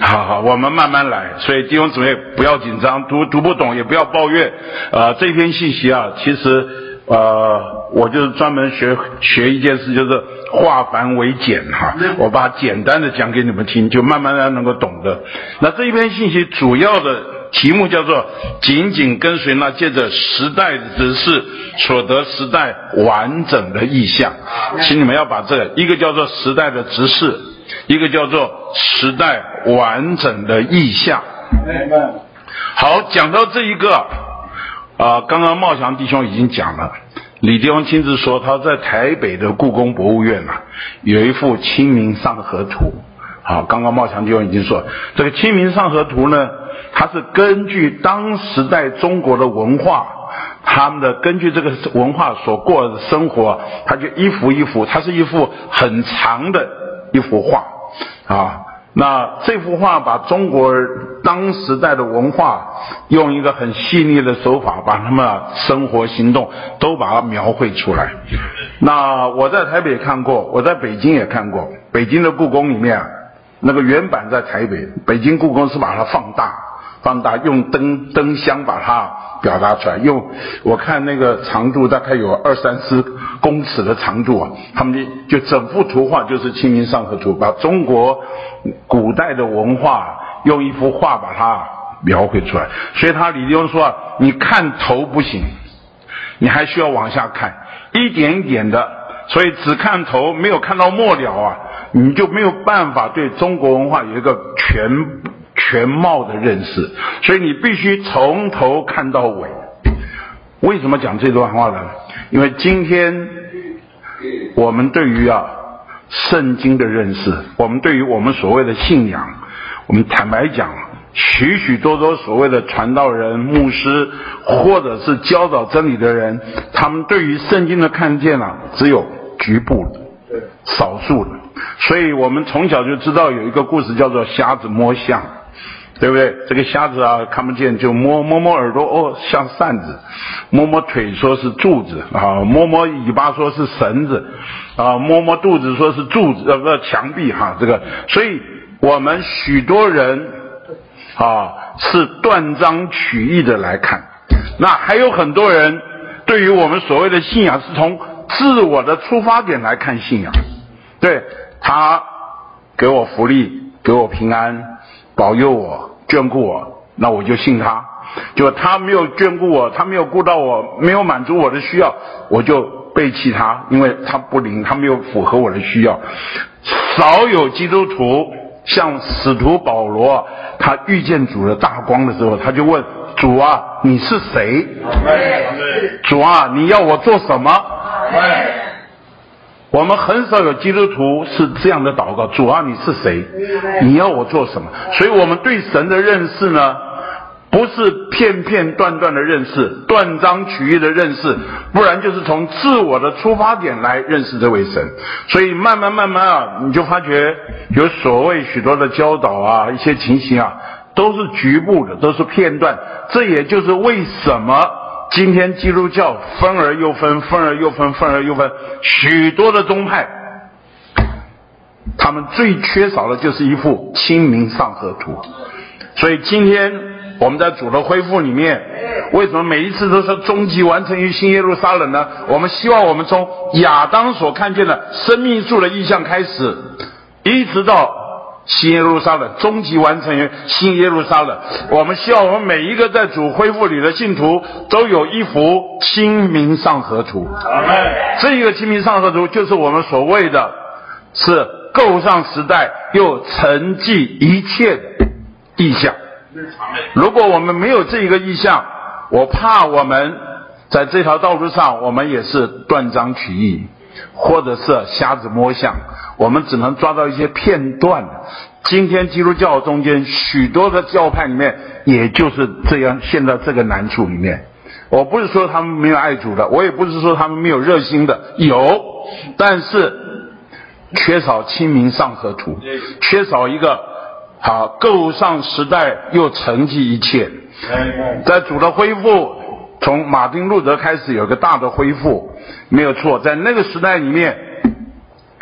<laughs> 好好，我们慢慢来。所以弟兄姊妹不要紧张，读读不懂也不要抱怨。呃，这篇信息啊，其实呃，我就是专门学学一件事，就是化繁为简哈。我把简单的讲给你们听，就慢慢的能够懂的。那这一篇信息主要的。题目叫做“紧紧跟随那借着时代的指示所得时代完整的意象”，请你们要把这个一个叫做时代的指示，一个叫做时代完整的意象。好，讲到这一个啊、呃，刚刚茂祥弟兄已经讲了，李弟兄亲自说他在台北的故宫博物院啊，有一幅《清明上河图》。好，刚刚茂祥弟兄已经说，这个《清明上河图》呢。它是根据当时代中国的文化，他们的根据这个文化所过的生活，它就一幅一幅，它是一幅很长的一幅画啊。那这幅画把中国当时代的文化，用一个很细腻的手法，把他们生活行动都把它描绘出来。那我在台北看过，我在北京也看过，北京的故宫里面，那个原版在台北，北京故宫是把它放大。放大用灯灯箱把它表达出来，用我看那个长度大概有二三十公尺的长度啊，他们就就整幅图画就是《清明上河图》，把中国古代的文化用一幅画把它描绘出来。所以他李弟兄说，你看头不行，你还需要往下看，一点一点的，所以只看头没有看到末了啊，你就没有办法对中国文化有一个全全貌的认识。所以你必须从头看到尾。为什么讲这段话呢？因为今天我们对于啊圣经的认识，我们对于我们所谓的信仰，我们坦白讲。许许多多所谓的传道人、牧师，或者是教导真理的人，他们对于圣经的看见啊，只有局部的、少数的。所以我们从小就知道有一个故事叫做瞎子摸象，对不对？这个瞎子啊看不见，就摸摸摸耳朵，哦，像扇子；摸摸腿，说是柱子啊；摸摸尾巴，说是绳子啊；摸摸肚子，说是柱子，呃，不墙壁哈。这个，所以我们许多人。啊，是断章取义的来看，那还有很多人对于我们所谓的信仰是从自我的出发点来看信仰，对，他给我福利，给我平安，保佑我，眷顾我，那我就信他。就他没有眷顾我，他没有顾到我，没有满足我的需要，我就背弃他，因为他不灵，他没有符合我的需要。少有基督徒。像使徒保罗，他遇见主的大光的时候，他就问主啊，你是谁？主啊，你要我做什么？我们很少有基督徒是这样的祷告：主啊，你是谁？你要我做什么？所以我们对神的认识呢？不是片片段段的认识，断章取义的认识，不然就是从自我的出发点来认识这位神。所以慢慢慢慢啊，你就发觉有所谓许多的教导啊，一些情形啊，都是局部的，都是片段。这也就是为什么今天基督教分而又分，分而又分，分而又分，许多的宗派，他们最缺少的就是一幅清明上河图。所以今天。我们在主的恢复里面，为什么每一次都是终极完成于新耶路撒冷呢？我们希望我们从亚当所看见的生命树的意象开始，一直到新耶路撒冷终极完成于新耶路撒冷。我们希望我们每一个在主恢复里的信徒都有一幅清明上河图。这一个清明上河图就是我们所谓的，是构上时代又承继一切的意象。如果我们没有这一个意向，我怕我们在这条道路上，我们也是断章取义，或者是瞎子摸象，我们只能抓到一些片段。今天基督教中间许多的教派里面，也就是这样陷在这个难处里面。我不是说他们没有爱主的，我也不是说他们没有热心的，有，但是缺少清明上河图，缺少一个。好，够上时代又承继一切，在主的恢复，从马丁路德开始有个大的恢复，没有错。在那个时代里面，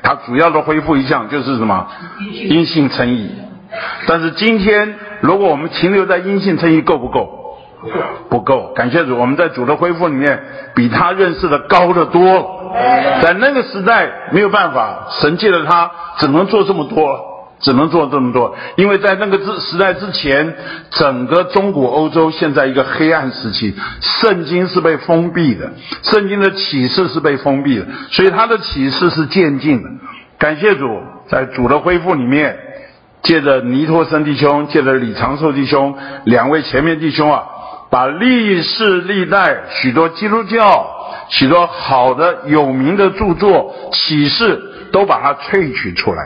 他主要的恢复一项就是什么？阴性成义。但是今天，如果我们停留在阴性成义，够不够？不够。感谢主，我们在主的恢复里面，比他认识的高得多。在那个时代没有办法，神借了他，只能做这么多。只能做这么多，因为在那个之时代之前，整个中古欧洲现在一个黑暗时期，圣经是被封闭的，圣经的启示是被封闭的，所以他的启示是渐进的。感谢主，在主的恢复里面，借着尼托森弟兄，借着李长寿弟兄两位前面弟兄啊，把历世历代许多基督教许多好的有名的著作启示都把它萃取出来。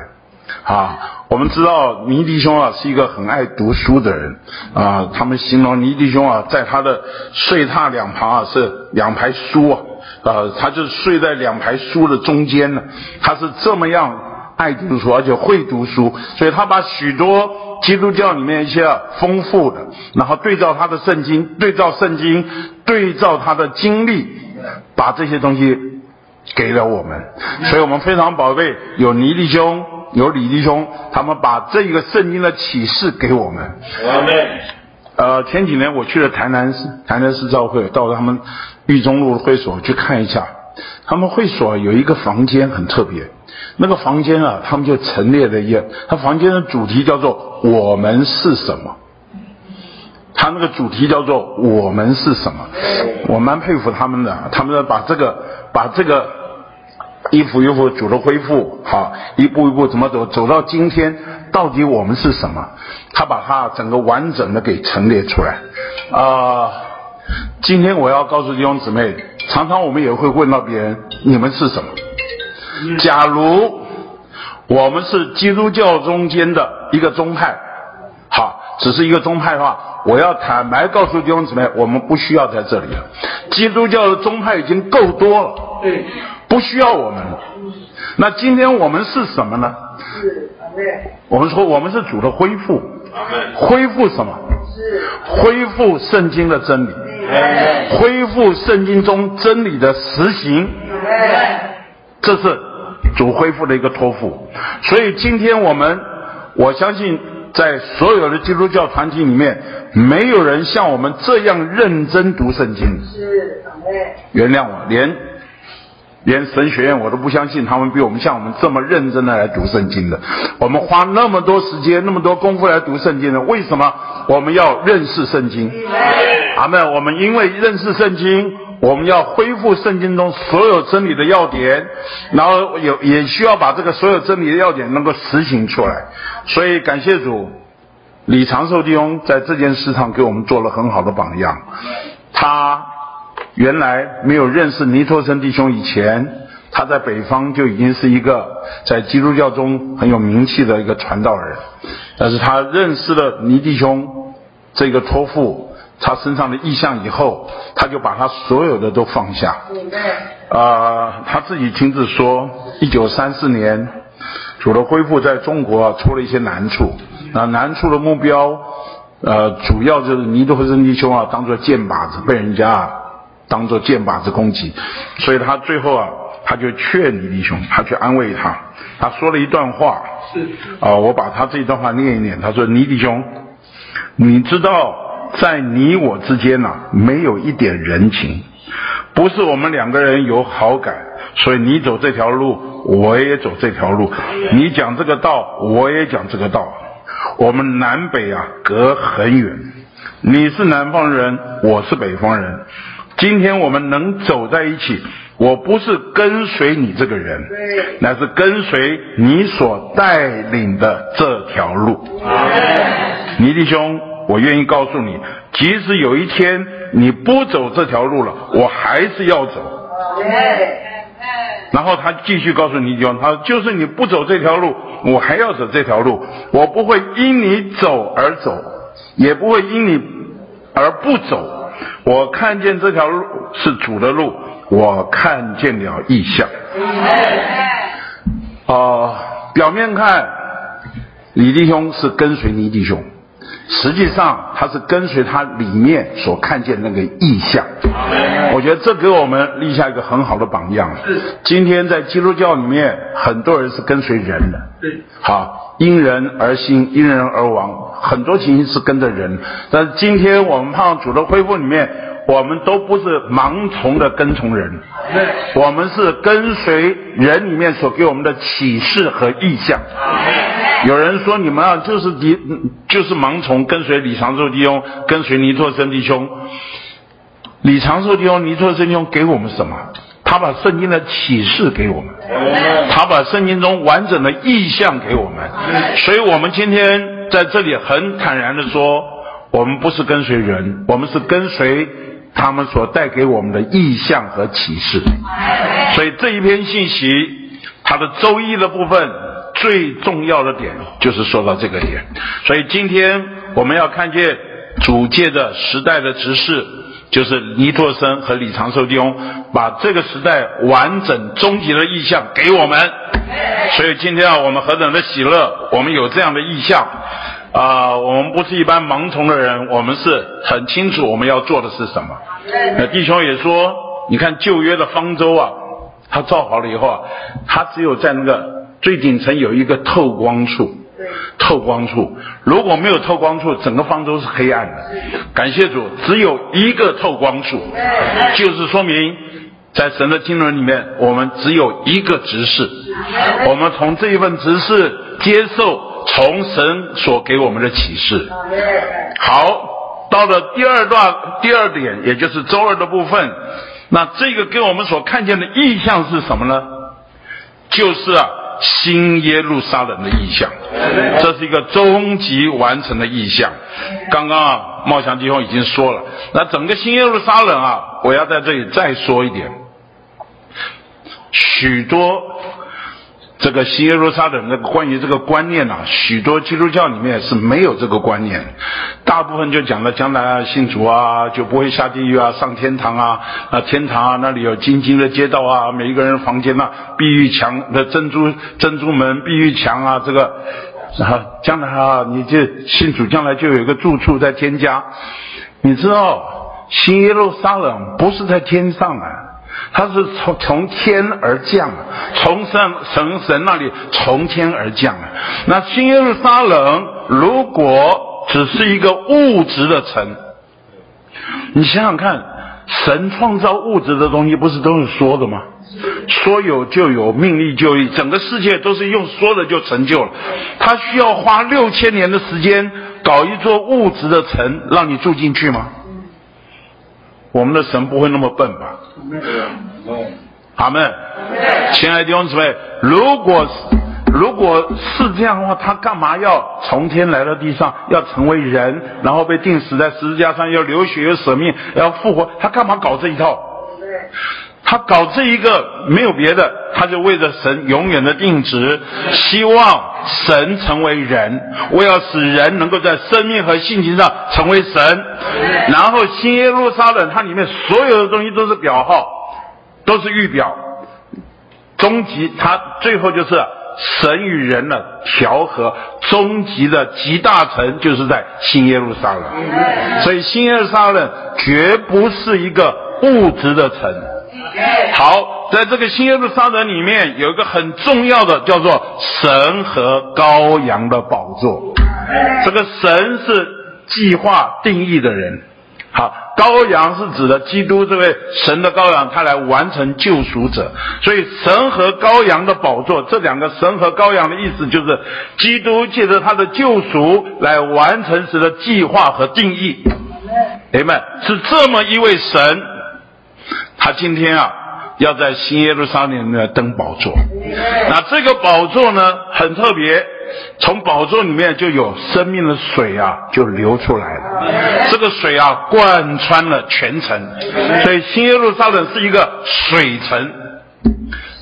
啊，我们知道尼迪兄啊是一个很爱读书的人啊。他们形容尼迪兄啊，在他的睡榻两旁啊是两排书啊，呃，他就睡在两排书的中间呢。他是这么样爱读书，而且会读书，所以他把许多基督教里面一些丰富的，然后对照他的圣经，对照圣经，对照他的经历，把这些东西给了我们。所以我们非常宝贝有尼迪兄。有李弟兄，他们把这个圣经的启示给我们。呃，前几年我去了台南市，台南市教会，到了他们裕中路会所去看一下。他们会所有一个房间很特别，那个房间啊，他们就陈列了一，他房间的主题叫做“我们是什么”。他那个主题叫做“我们是什么”，我蛮佩服他们的，他们把这个把这个一步一步主的恢复，好，一步一步怎么走，走到今天，到底我们是什么？他把它整个完整的给陈列出来。啊、呃，今天我要告诉弟兄姊妹，常常我们也会问到别人：你们是什么？假如我们是基督教中间的一个宗派，好，只是一个宗派的话。我要坦白告诉弟兄姊妹，我们不需要在这里了。基督教的宗派已经够多了，对，不需要我们了。那今天我们是什么呢？是，我们说我们是主的恢复，恢复什么？是恢复圣经的真理，恢复圣经中真理的实行。这是主恢复的一个托付。所以今天我们，我相信。在所有的基督教团体里面，没有人像我们这样认真读圣经。是，原谅我，连连神学院我都不相信他们比我们像我们这么认真的来读圣经的。我们花那么多时间、那么多功夫来读圣经的，为什么我们要认识圣经？阿门。我们因为认识圣经，我们要恢复圣经中所有真理的要点，然后有也需要把这个所有真理的要点能够实行出来。所以感谢主，李长寿弟兄在这件事上给我们做了很好的榜样。他原来没有认识尼托森弟兄以前，他在北方就已经是一个在基督教中很有名气的一个传道人。但是他认识了尼弟兄这个托付他身上的意向以后，他就把他所有的都放下。啊、呃，他自己亲自说，一九三四年。主的恢复在中国啊，出了一些难处。那难处的目标，呃，主要就是尼托森弟兄啊，当做箭靶子，被人家啊当做箭靶子攻击。所以他最后啊，他就劝尼弟兄，他去安慰他。他说了一段话，是啊，我把他这一段话念一念。他说：“尼弟兄，你知道，在你我之间呐、啊，没有一点人情，不是我们两个人有好感。”所以你走这条路，我也走这条路；你讲这个道，我也讲这个道。我们南北啊隔很远，你是南方人，我是北方人。今天我们能走在一起，我不是跟随你这个人，乃是跟随你所带领的这条路。尼弟兄，我愿意告诉你，即使有一天你不走这条路了，我还是要走。然后他继续告诉尼弟兄，他说：“就是你不走这条路，我还要走这条路。我不会因你走而走，也不会因你而不走。我看见这条路是主的路，我看见了异象。啊、呃，表面看，李弟兄是跟随倪弟兄。”实际上，他是跟随他里面所看见那个意象。我觉得这给我们立下一个很好的榜样。今天在基督教里面，很多人是跟随人的。好，因人而兴，因人而亡，很多情形是跟着人。但是今天我们盼望主的恢复里面，我们都不是盲从的跟从人，我们是跟随人里面所给我们的启示和意向。有人说你们啊，就是你，就是盲从跟随李长寿弟兄，跟随尼托生弟兄。李长寿弟兄、尼托生弟兄给我们什么？他把圣经的启示给我们，他把圣经中完整的意象给我们。所以我们今天在这里很坦然的说，我们不是跟随人，我们是跟随他们所带给我们的意象和启示。所以这一篇信息，它的周一的部分。最重要的点就是说到这个点，所以今天我们要看见主界的时代的执事，就是尼托生和李长寿弟兄，把这个时代完整终极的意象给我们。所以今天啊，我们何等的喜乐，我们有这样的意象啊、呃！我们不是一般盲从的人，我们是很清楚我们要做的是什么。那弟兄也说，你看旧约的方舟啊，它造好了以后啊，它只有在那个。最顶层有一个透光处，透光处如果没有透光处，整个方舟是黑暗的。感谢主，只有一个透光处，就是说明在神的经纶里面，我们只有一个执事。我们从这一份执事接受从神所给我们的启示。好。到了第二段第二点，也就是周二的部分，那这个给我们所看见的意象是什么呢？就是啊，新耶路撒冷的意象，这是一个终极完成的意象。刚刚啊，茂祥弟兄已经说了，那整个新耶路撒冷啊，我要在这里再说一点，许多。这个新耶路撒冷的关于这个观念啊，许多基督教里面是没有这个观念，大部分就讲了将来啊，信主啊就不会下地狱啊，上天堂啊，啊天堂啊那里有金金的街道啊，每一个人房间呐、碧玉墙的珍珠珍珠门，碧玉墙啊，这个然啊将来啊，你就信主将来就有一个住处在天家，你知道新耶路撒冷不是在天上啊。他是从从天而降，从神神神那里从天而降。那新耶路撒冷如果只是一个物质的城，你想想看，神创造物质的东西不是都是说的吗？说有就有，命立就立，整个世界都是用说的就成就了。他需要花六千年的时间搞一座物质的城，让你住进去吗？我们的神不会那么笨吧？阿门。亲爱的弟兄姊妹，如果如果是这样的话，他干嘛要从天来到地上，要成为人，然后被钉死在十字架上，要流血，要舍命，要复活？他干嘛搞这一套？他搞这一个没有别的，他就为着神永远的定旨，希望神成为人，我要使人能够在生命和性情上成为神。然后新耶路撒冷，它里面所有的东西都是表号，都是预表。终极，它最后就是神与人的调和，终极的集大成就是在新耶路撒冷。所以新耶路撒冷绝不是一个物质的城。好，在这个新耶路撒冷里面有一个很重要的，叫做神和羔羊的宝座。这个神是计划定义的人，好，羔羊是指的基督这位神的羔羊，他来完成救赎者。所以神和羔羊的宝座，这两个神和羔羊的意思就是，基督借着他的救赎来完成时的计划和定义。阿们，是这么一位神。他今天啊，要在新耶路撒冷里面登宝座。那这个宝座呢，很特别，从宝座里面就有生命的水啊，就流出来了。这个水啊，贯穿了全城，所以新耶路撒冷是一个水城，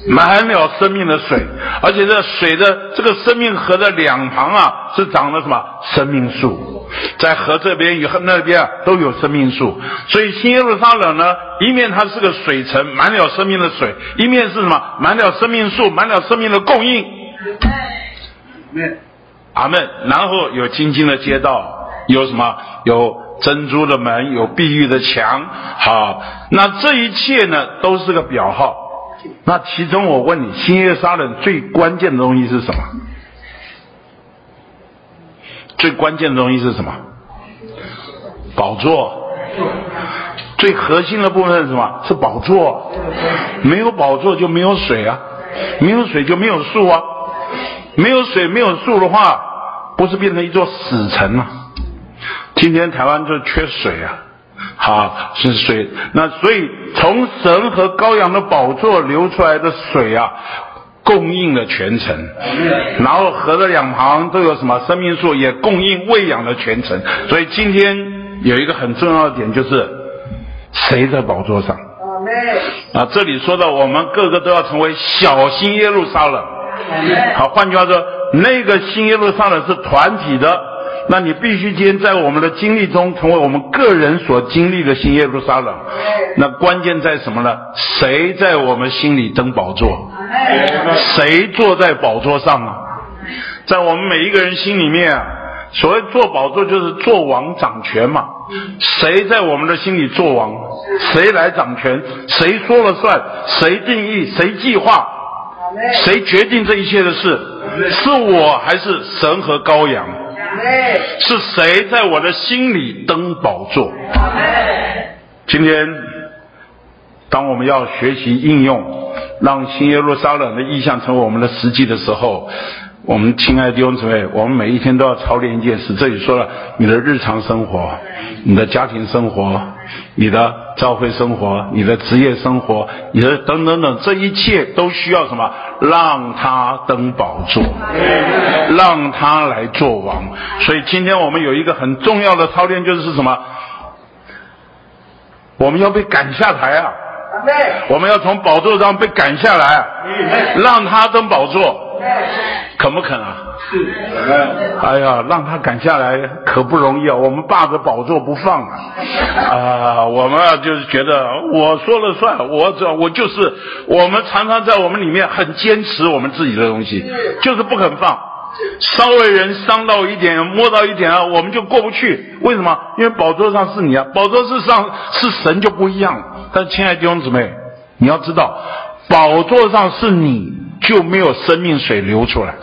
满了生命的水，而且这水的这个生命河的两旁啊，是长了什么生命树。在河这边与河那边啊，都有生命树，所以新耶路撒冷呢，一面它是个水城，满了生命的水；一面是什么？满了生命树，满了生命的供应。阿门。然后有金金的街道，有什么？有珍珠的门，有碧玉的墙。好，那这一切呢，都是个表号。那其中我问你，新耶路撒冷最关键的东西是什么？最关键的东西是什么？宝座。最核心的部分是什么？是宝座。没有宝座就没有水啊，没有水就没有树啊，没有水没有树的话，不是变成一座死城吗？今天台湾就缺水啊，好，是水。那所以从神和羔羊的宝座流出来的水啊。供应了全城，然后河的两旁都有什么生命树，也供应喂养了全城。所以今天有一个很重要的点，就是谁在宝座上？啊，这里说到我们个个都要成为小新耶路撒冷。好，换句话说，那个新耶路撒冷是团体的。那你必须今天在我们的经历中，成为我们个人所经历的新耶路撒冷。那关键在什么呢？谁在我们心里登宝座？谁坐在宝座上啊？在我们每一个人心里面啊，所谓坐宝座就是做王掌权嘛。谁在我们的心里做王？谁来掌权？谁说了算？谁定义？谁计划？谁决定这一切的事？是我还是神和羔羊？是谁在我的心里登宝座？今天，当我们要学习应用，让新耶路撒冷的意象成为我们的实际的时候，我们亲爱的弟兄姊妹，我们每一天都要操练一件事。这里说了，你的日常生活、你的家庭生活、你的教会生活、你的职业生活、你的等等等，这一切都需要什么？让他登宝座，让他来做王。所以今天我们有一个很重要的操练，就是什么？我们要被赶下台啊！我们要从宝座上被赶下来，让他登宝座。肯不肯啊？是。哎呀，让他赶下来可不容易啊！我们霸着宝座不放啊！啊，我们啊就是觉得我说了算，我这我就是我们常常在我们里面很坚持我们自己的东西，就是不肯放。稍微人伤到一点，摸到一点啊，我们就过不去。为什么？因为宝座上是你啊，宝座是上是神就不一样。但亲爱的弟兄姊妹，你要知道，宝座上是你。就没有生命水流出来。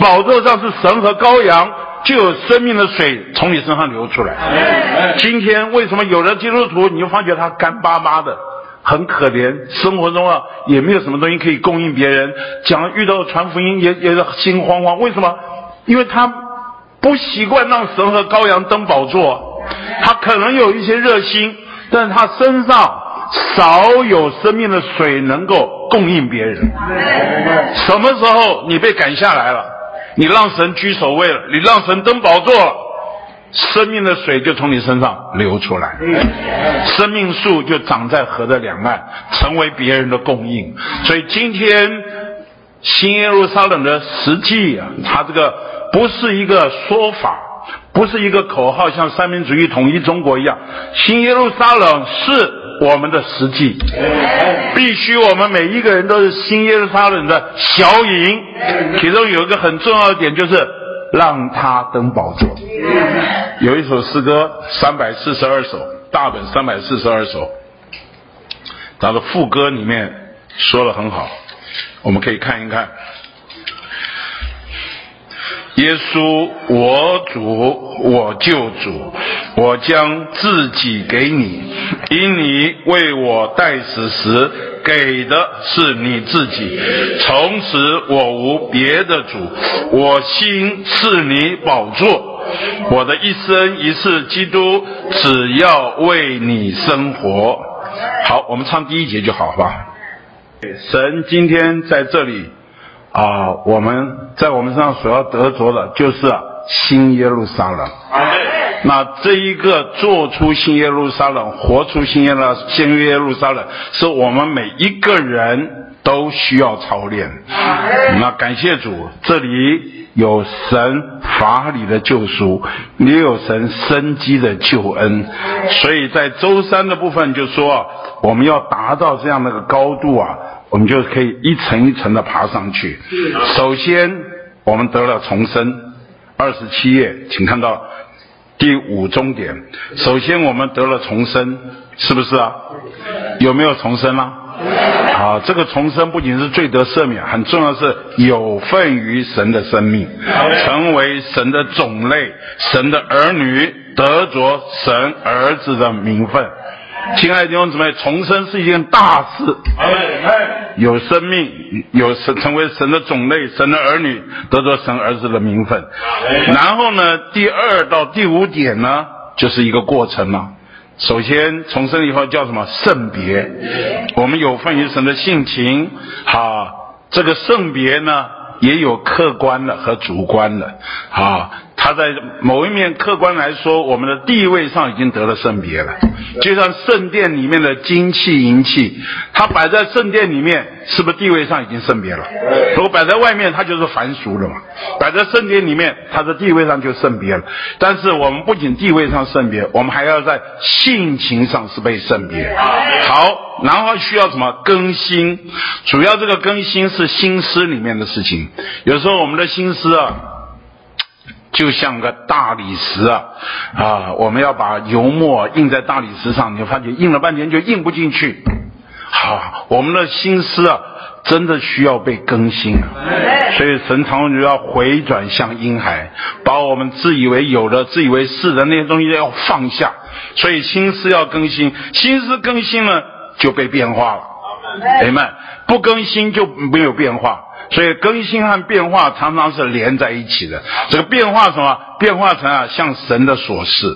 宝座上是神和羔羊，就有生命的水从你身上流出来。今天为什么有的基督徒你就发觉他干巴巴的，很可怜，生活中啊也没有什么东西可以供应别人，讲遇到传福音也也是心慌慌。为什么？因为他不习惯让神和羔羊登宝座，他可能有一些热心，但是他身上。少有生命的水能够供应别人。什么时候你被赶下来了？你让神居首位了，你让神登宝座了，生命的水就从你身上流出来，生命树就长在河的两岸，成为别人的供应。所以今天新耶路撒冷的实际啊，它这个不是一个说法，不是一个口号，像三民主义统一中国一样，新耶路撒冷是。我们的实际，必须我们每一个人都是新耶路撒冷的小营，其中有一个很重要的点，就是让他登宝座。有一首诗歌，三百四十二首，大本三百四十二首，它的副歌里面说的很好，我们可以看一看。耶稣，我主，我救主，我将自己给你，因你为我代死时给的是你自己。从此我无别的主，我心是你宝座，我的一生一世，基督只要为你生活。好，我们唱第一节就好，好吧？神今天在这里。啊，我们在我们身上所要得着的，就是新耶路撒冷。那这一个做出新耶路撒冷，活出新耶路新耶路撒冷，是我们每一个人都需要操练。那感谢主，这里有神法理的救赎，也有神生机的救恩。所以在周三的部分就说，我们要达到这样的一个高度啊。我们就可以一层一层的爬上去。首先，我们得了重生。二十七页，请看到第五终点。首先，我们得了重生，是不是啊？有没有重生啊？啊，这个重生不仅是罪得赦免，很重要的是有份于神的生命，成为神的种类，神的儿女，得着神儿子的名分。亲爱的弟兄姊妹，重生是一件大事。有生命，有神，成为神的种类，神的儿女，得着神儿子的名分。然后呢，第二到第五点呢，就是一个过程了。首先，重生以后叫什么？圣别。我们有份于神的性情。好，这个圣别呢，也有客观的和主观的。好。他在某一面客观来说，我们的地位上已经得了圣别了。就像圣殿里面的金器银器，它摆在圣殿里面，是不是地位上已经圣别了？如果摆在外面，它就是凡俗了嘛。摆在圣殿里面，它的地位上就圣别了。但是我们不仅地位上圣别，我们还要在性情上是被圣别。好，然后需要什么更新？主要这个更新是心思里面的事情。有时候我们的心思啊。就像个大理石啊，啊，我们要把油墨印在大理石上，你发觉印了半天就印不进去。好、啊，我们的心思啊，真的需要被更新啊。所以神常常就要回转向婴孩，把我们自以为有的、自以为是的那些东西要放下。所以心思要更新，心思更新了就被变化了。Amen。不更新就没有变化。所以更新和变化常常是连在一起的。这个变化什么？变化成啊，像神的所示。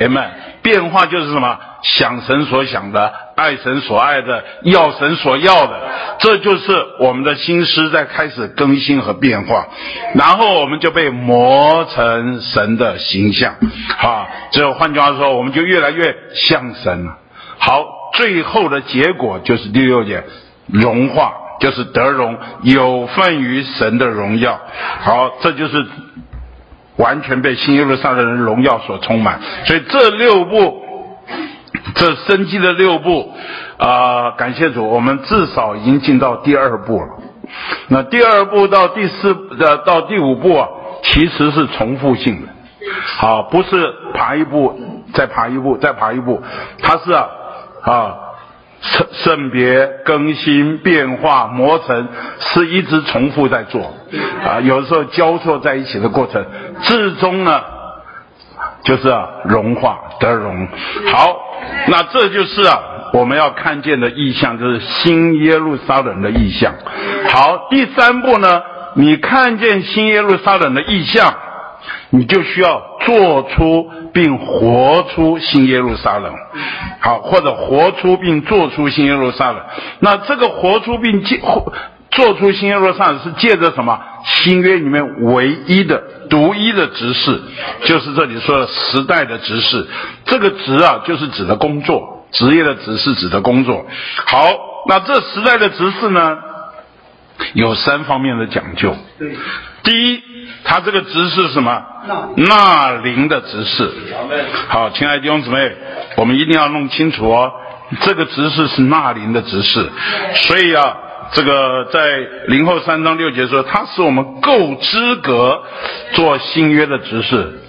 Amen。变化就是什么？想神所想的，爱神所爱的，要神所要的。这就是我们的心思在开始更新和变化，然后我们就被磨成神的形象。好，这换句话说，我们就越来越像神了。好，最后的结果就是第六点，融化，就是得荣，有份于神的荣耀。好，这就是。完全被新耶路撒冷的荣耀所充满，所以这六步，这生机的六步，啊、感谢主，我们至少已经进到第二步了。那第二步到第四呃到第五步啊，其实是重复性的，好，不是爬一步再爬一步再爬一步，它是啊啊。圣圣别更新变化磨成，是一直重复在做啊，有时候交错在一起的过程，至终呢，就是啊融化得融。好，那这就是啊我们要看见的意象，就是新耶路撒冷的意象。好，第三步呢，你看见新耶路撒冷的意象，你就需要做出。并活出新耶路撒冷，好，或者活出并做出新耶路撒冷。那这个活出并借做出新耶路撒冷是借着什么？新约里面唯一的、独一的职事，就是这里说的时代的职事。这个职啊，就是指的工作，职业的职是指的工作。好，那这时代的职事呢，有三方面的讲究。第一。他这个职事是什么？纳灵的职事。好，亲爱的弟兄姊妹，我们一定要弄清楚哦。这个职事是纳灵的职事，所以啊，这个在零后三章六节说，他是我们够资格做新约的职事。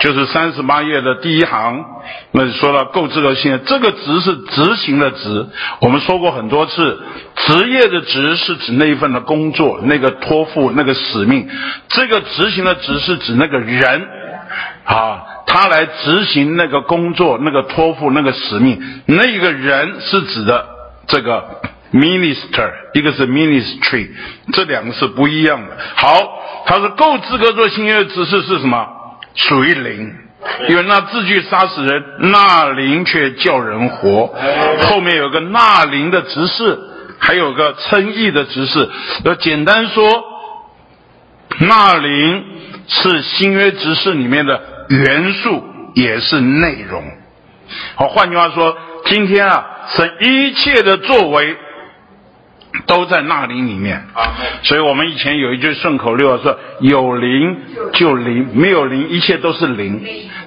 就是三十八页的第一行，那说到够资格性，这个职是执行的职。我们说过很多次，职业的职是指那一份的工作，那个托付，那个使命。这个执行的职是指那个人，啊，他来执行那个工作，那个托付，那个使命。那一个人是指的这个 minister，一个是 ministry，这两个是不一样的。好，他说够资格做新约的职事是什么？属于灵，因为那字句杀死人，那灵却叫人活。后面有个那灵的执事，还有个称义的执事。要简单说，那灵是新约执事里面的元素，也是内容。好，换句话说，今天啊，是一切的作为。都在那灵里面啊，所以我们以前有一句顺口溜说：有灵就灵，没有灵一切都是灵。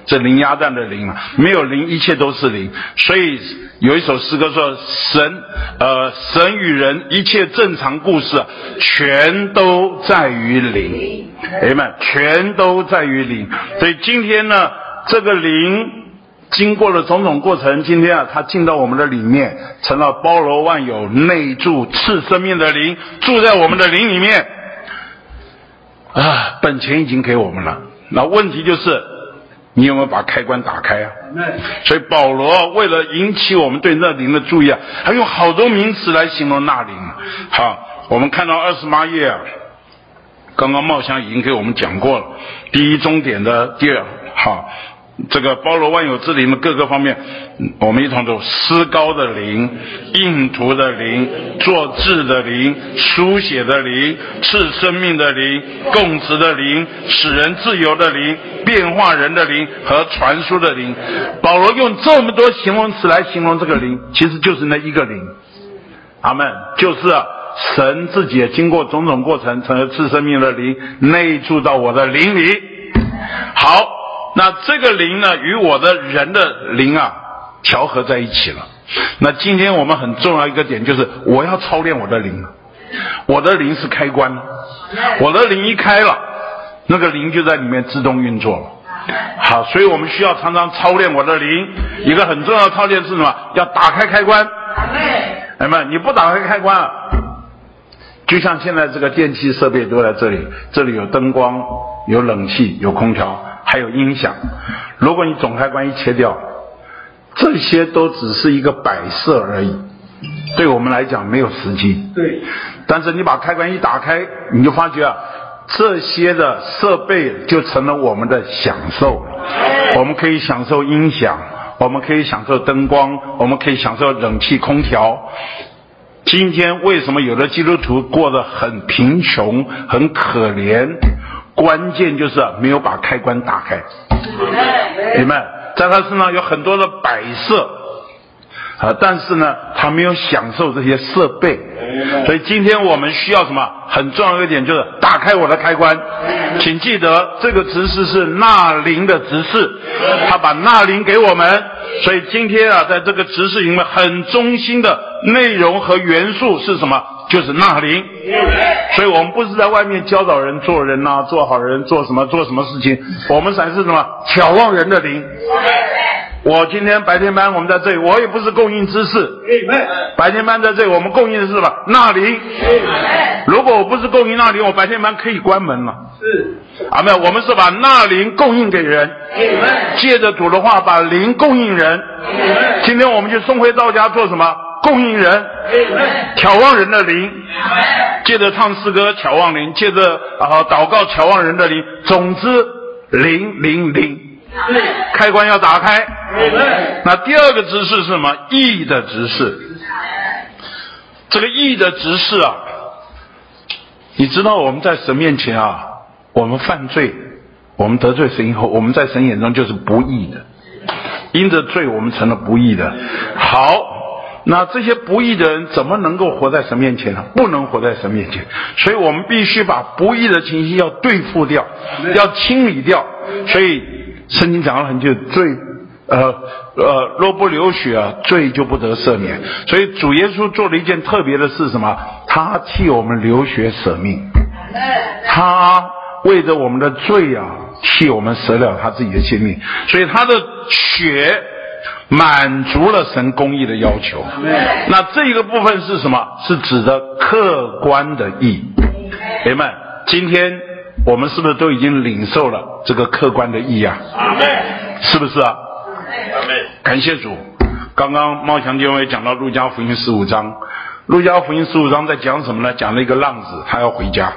这灵鸭蛋的灵嘛，没有灵一切都是灵。所以有一首诗歌说：神，呃，神与人一切正常故事，全都在于灵。哎们，全都在于灵。所以今天呢，这个灵。经过了种种过程，今天啊，他进到我们的里面，成了包罗万有、内住赐生命的灵，住在我们的灵里面。啊，本钱已经给我们了，那问题就是，你有没有把开关打开啊？所以保罗为了引起我们对那灵的注意啊，他用好多名词来形容那灵。好，我们看到二十八页啊，刚刚茂香已经给我们讲过了，第一终点的第二，好。这个包罗万有之灵的各个方面，我们一同走思高的灵、印图的灵、做字的灵、书写的灵、赐生命的灵、供职的灵、使人自由的灵、变化人的灵和传输的灵。保罗用这么多形容词来形容这个灵，其实就是那一个灵。阿门，就是，神自己也经过种种过程，成了赐生命的灵，内住到我的灵里。好。那这个灵呢，与我的人的灵啊调和在一起了。那今天我们很重要一个点就是，我要操练我的灵。我的灵是开关，我的灵一开了，那个灵就在里面自动运作了。好，所以我们需要常常操练我的灵。一个很重要的操练是什么？要打开开关。哎妈，你不打开开关，就像现在这个电器设备都在这里，这里有灯光，有冷气，有空调。还有音响，如果你总开关一切掉，这些都只是一个摆设而已。对我们来讲没有实际。对。但是你把开关一打开，你就发觉啊，这些的设备就成了我们的享受。我们可以享受音响，我们可以享受灯光，我们可以享受冷气、空调。今天为什么有的基督徒过得很贫穷、很可怜？关键就是没有把开关打开。你们在他身上有很多的摆设，啊，但是呢，他没有享受这些设备。所以今天我们需要什么？很重要一点就是打开我的开关。请记得，这个执事是纳灵的执事，他把纳灵给我们。所以今天啊，在这个执事里面，很中心的内容和元素是什么？就是纳灵。所以我们不是在外面教导人做人呐、啊，做好人，做什么做什么事情，我们才是什么？挑望人的灵。我今天白天班，我们在这里，我也不是供应知识。白天班在这里，我们供应的是什么？纳灵。如果我不是供应纳灵，我白天班可以关门了。是。啊，没有，我们是把纳灵供应给人。借着主的话，把灵供应人。今天我们就送回到家做什么？供应人。眺望人的灵。借着唱诗歌眺望灵，借着啊祷告眺望人的灵。总之，灵灵灵。开关要打开。那第二个姿势是什么？义的姿势。这个义的执事啊，你知道我们在神面前啊，我们犯罪，我们得罪神以后，我们在神眼中就是不义的。因着罪，我们成了不义的。好，那这些不义的人怎么能够活在神面前呢？不能活在神面前，所以我们必须把不义的情绪要对付掉，要清理掉。所以。圣经讲了很久，罪，呃呃，若不流血啊，罪就不得赦免。所以主耶稣做了一件特别的事，什么？他替我们流血舍命，他为着我们的罪啊，替我们舍了他自己的性命。所以他的血满足了神公义的要求。那这个部分是什么？是指的客观的义。朋友们，今天。我们是不是都已经领受了这个客观的义啊？阿门。是不是啊？阿门。感谢主。刚刚茂强弟兄也讲到路加福音十五章，路加福音十五章在讲什么呢？讲了一个浪子，他要回家。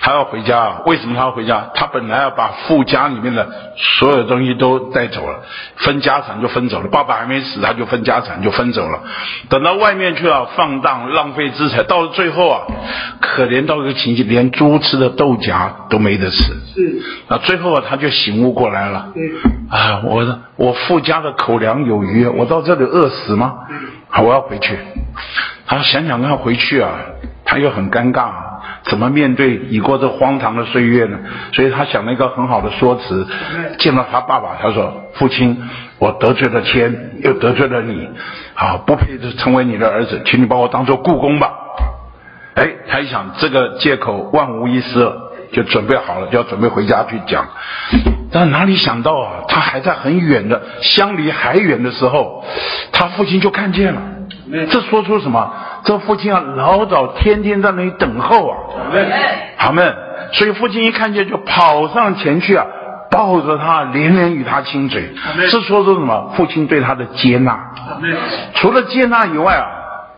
他要回家，为什么他要回家？他本来要把父家里面的所有东西都带走了，分家产就分走了。爸爸还没死，他就分家产就分走了。等到外面去了，放荡浪费资财，到了最后啊，可怜到一个情形，连猪吃的豆荚都没得吃。是。那最后啊，他就醒悟过来了。啊，我我父家的口粮有余，我到这里饿死吗？好，我要回去。他想想看，回去啊，他又很尴尬。怎么面对已过这荒唐的岁月呢？所以他想了一个很好的说辞，见到他爸爸，他说：“父亲，我得罪了天，又得罪了你，啊，不配成为你的儿子，请你把我当做故宫吧。”哎，他一想这个借口万无一失了，就准备好了，就要准备回家去讲。但哪里想到啊，他还在很远的相离还远的时候，他父亲就看见了。这说出什么？这父亲啊，老早天天在那里等候啊。好们，所以父亲一看见就跑上前去啊，抱着他，连连与他亲嘴。这说出什么？父亲对他的接纳。除了接纳以外啊，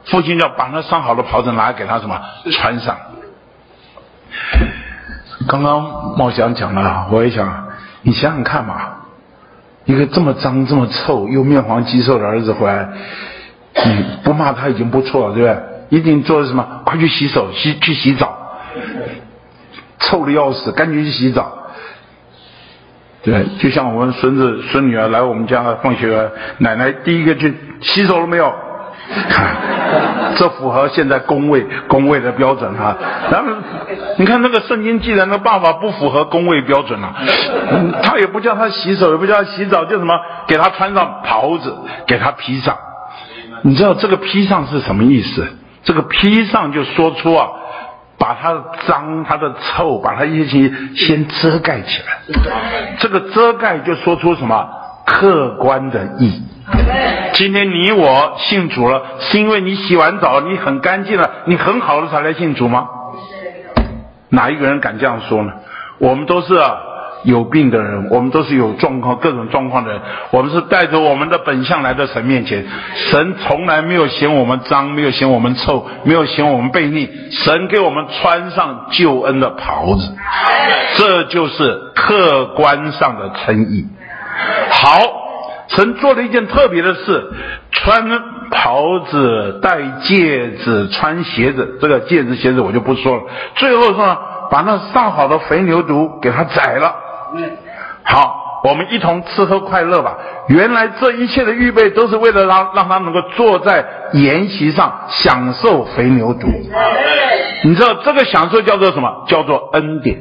父亲就要把那上好的袍子拿来给他什么穿上。刚刚茂祥讲了，我也想，你想想看嘛，一个这么脏、这么臭又面黄肌瘦的儿子回来。你不骂他已经不错了，对不对？一定做什么？快去洗手，洗去洗澡，臭的要死，赶紧去洗澡。对，就像我们孙子孙女儿来我们家放学，奶奶第一个去洗手了没有？<laughs> 这符合现在公卫公卫的标准哈。然后你看那个圣经，既然的爸爸不符合公卫标准了，他也不叫他洗手，也不叫他洗澡，就什么给他穿上袍子，给他披上。你知道这个披上是什么意思？这个披上就说出啊，把他的脏、他的臭，把他一些先遮盖起来。这个遮盖就说出什么？客观的义。今天你我信主了，是因为你洗完澡，你很干净了，你很好了才来信主吗？哪一个人敢这样说呢？我们都是啊，有病的人，我们都是有状况、各种状况的人。我们是带着我们的本相来到神面前。神从来没有嫌我们脏，没有嫌我们臭，没有嫌我们悖逆。神给我们穿上救恩的袍子，这就是客观上的称义。好，神做了一件特别的事，穿袍子、戴戒指、穿鞋子。这个戒指、鞋子我就不说了。最后说，把那上好的肥牛犊给他宰了。好，我们一同吃喝快乐吧。原来这一切的预备都是为了让让他能够坐在筵席上享受肥牛犊。你知道这个享受叫做什么？叫做恩典。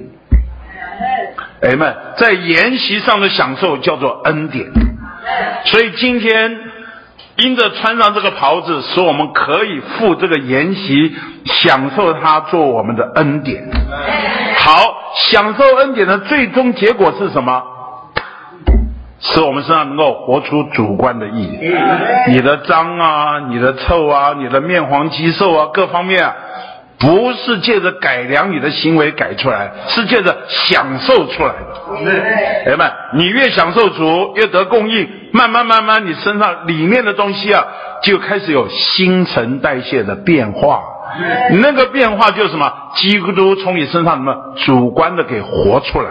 哎们，在筵席上的享受叫做恩典。所以今天因着穿上这个袍子，使我们可以赴这个筵席，享受他做我们的恩典。好。享受恩典的最终结果是什么？使我们身上能够活出主观的意义。你的脏啊，你的臭啊，你的面黄肌瘦啊，各方面啊，不是借着改良你的行为改出来，是借着享受出来的。朋友们，你越享受主，越得供应，慢慢慢慢，你身上里面的东西啊，就开始有新陈代谢的变化。那个变化就是什么？基督从你身上什么主观的给活出来。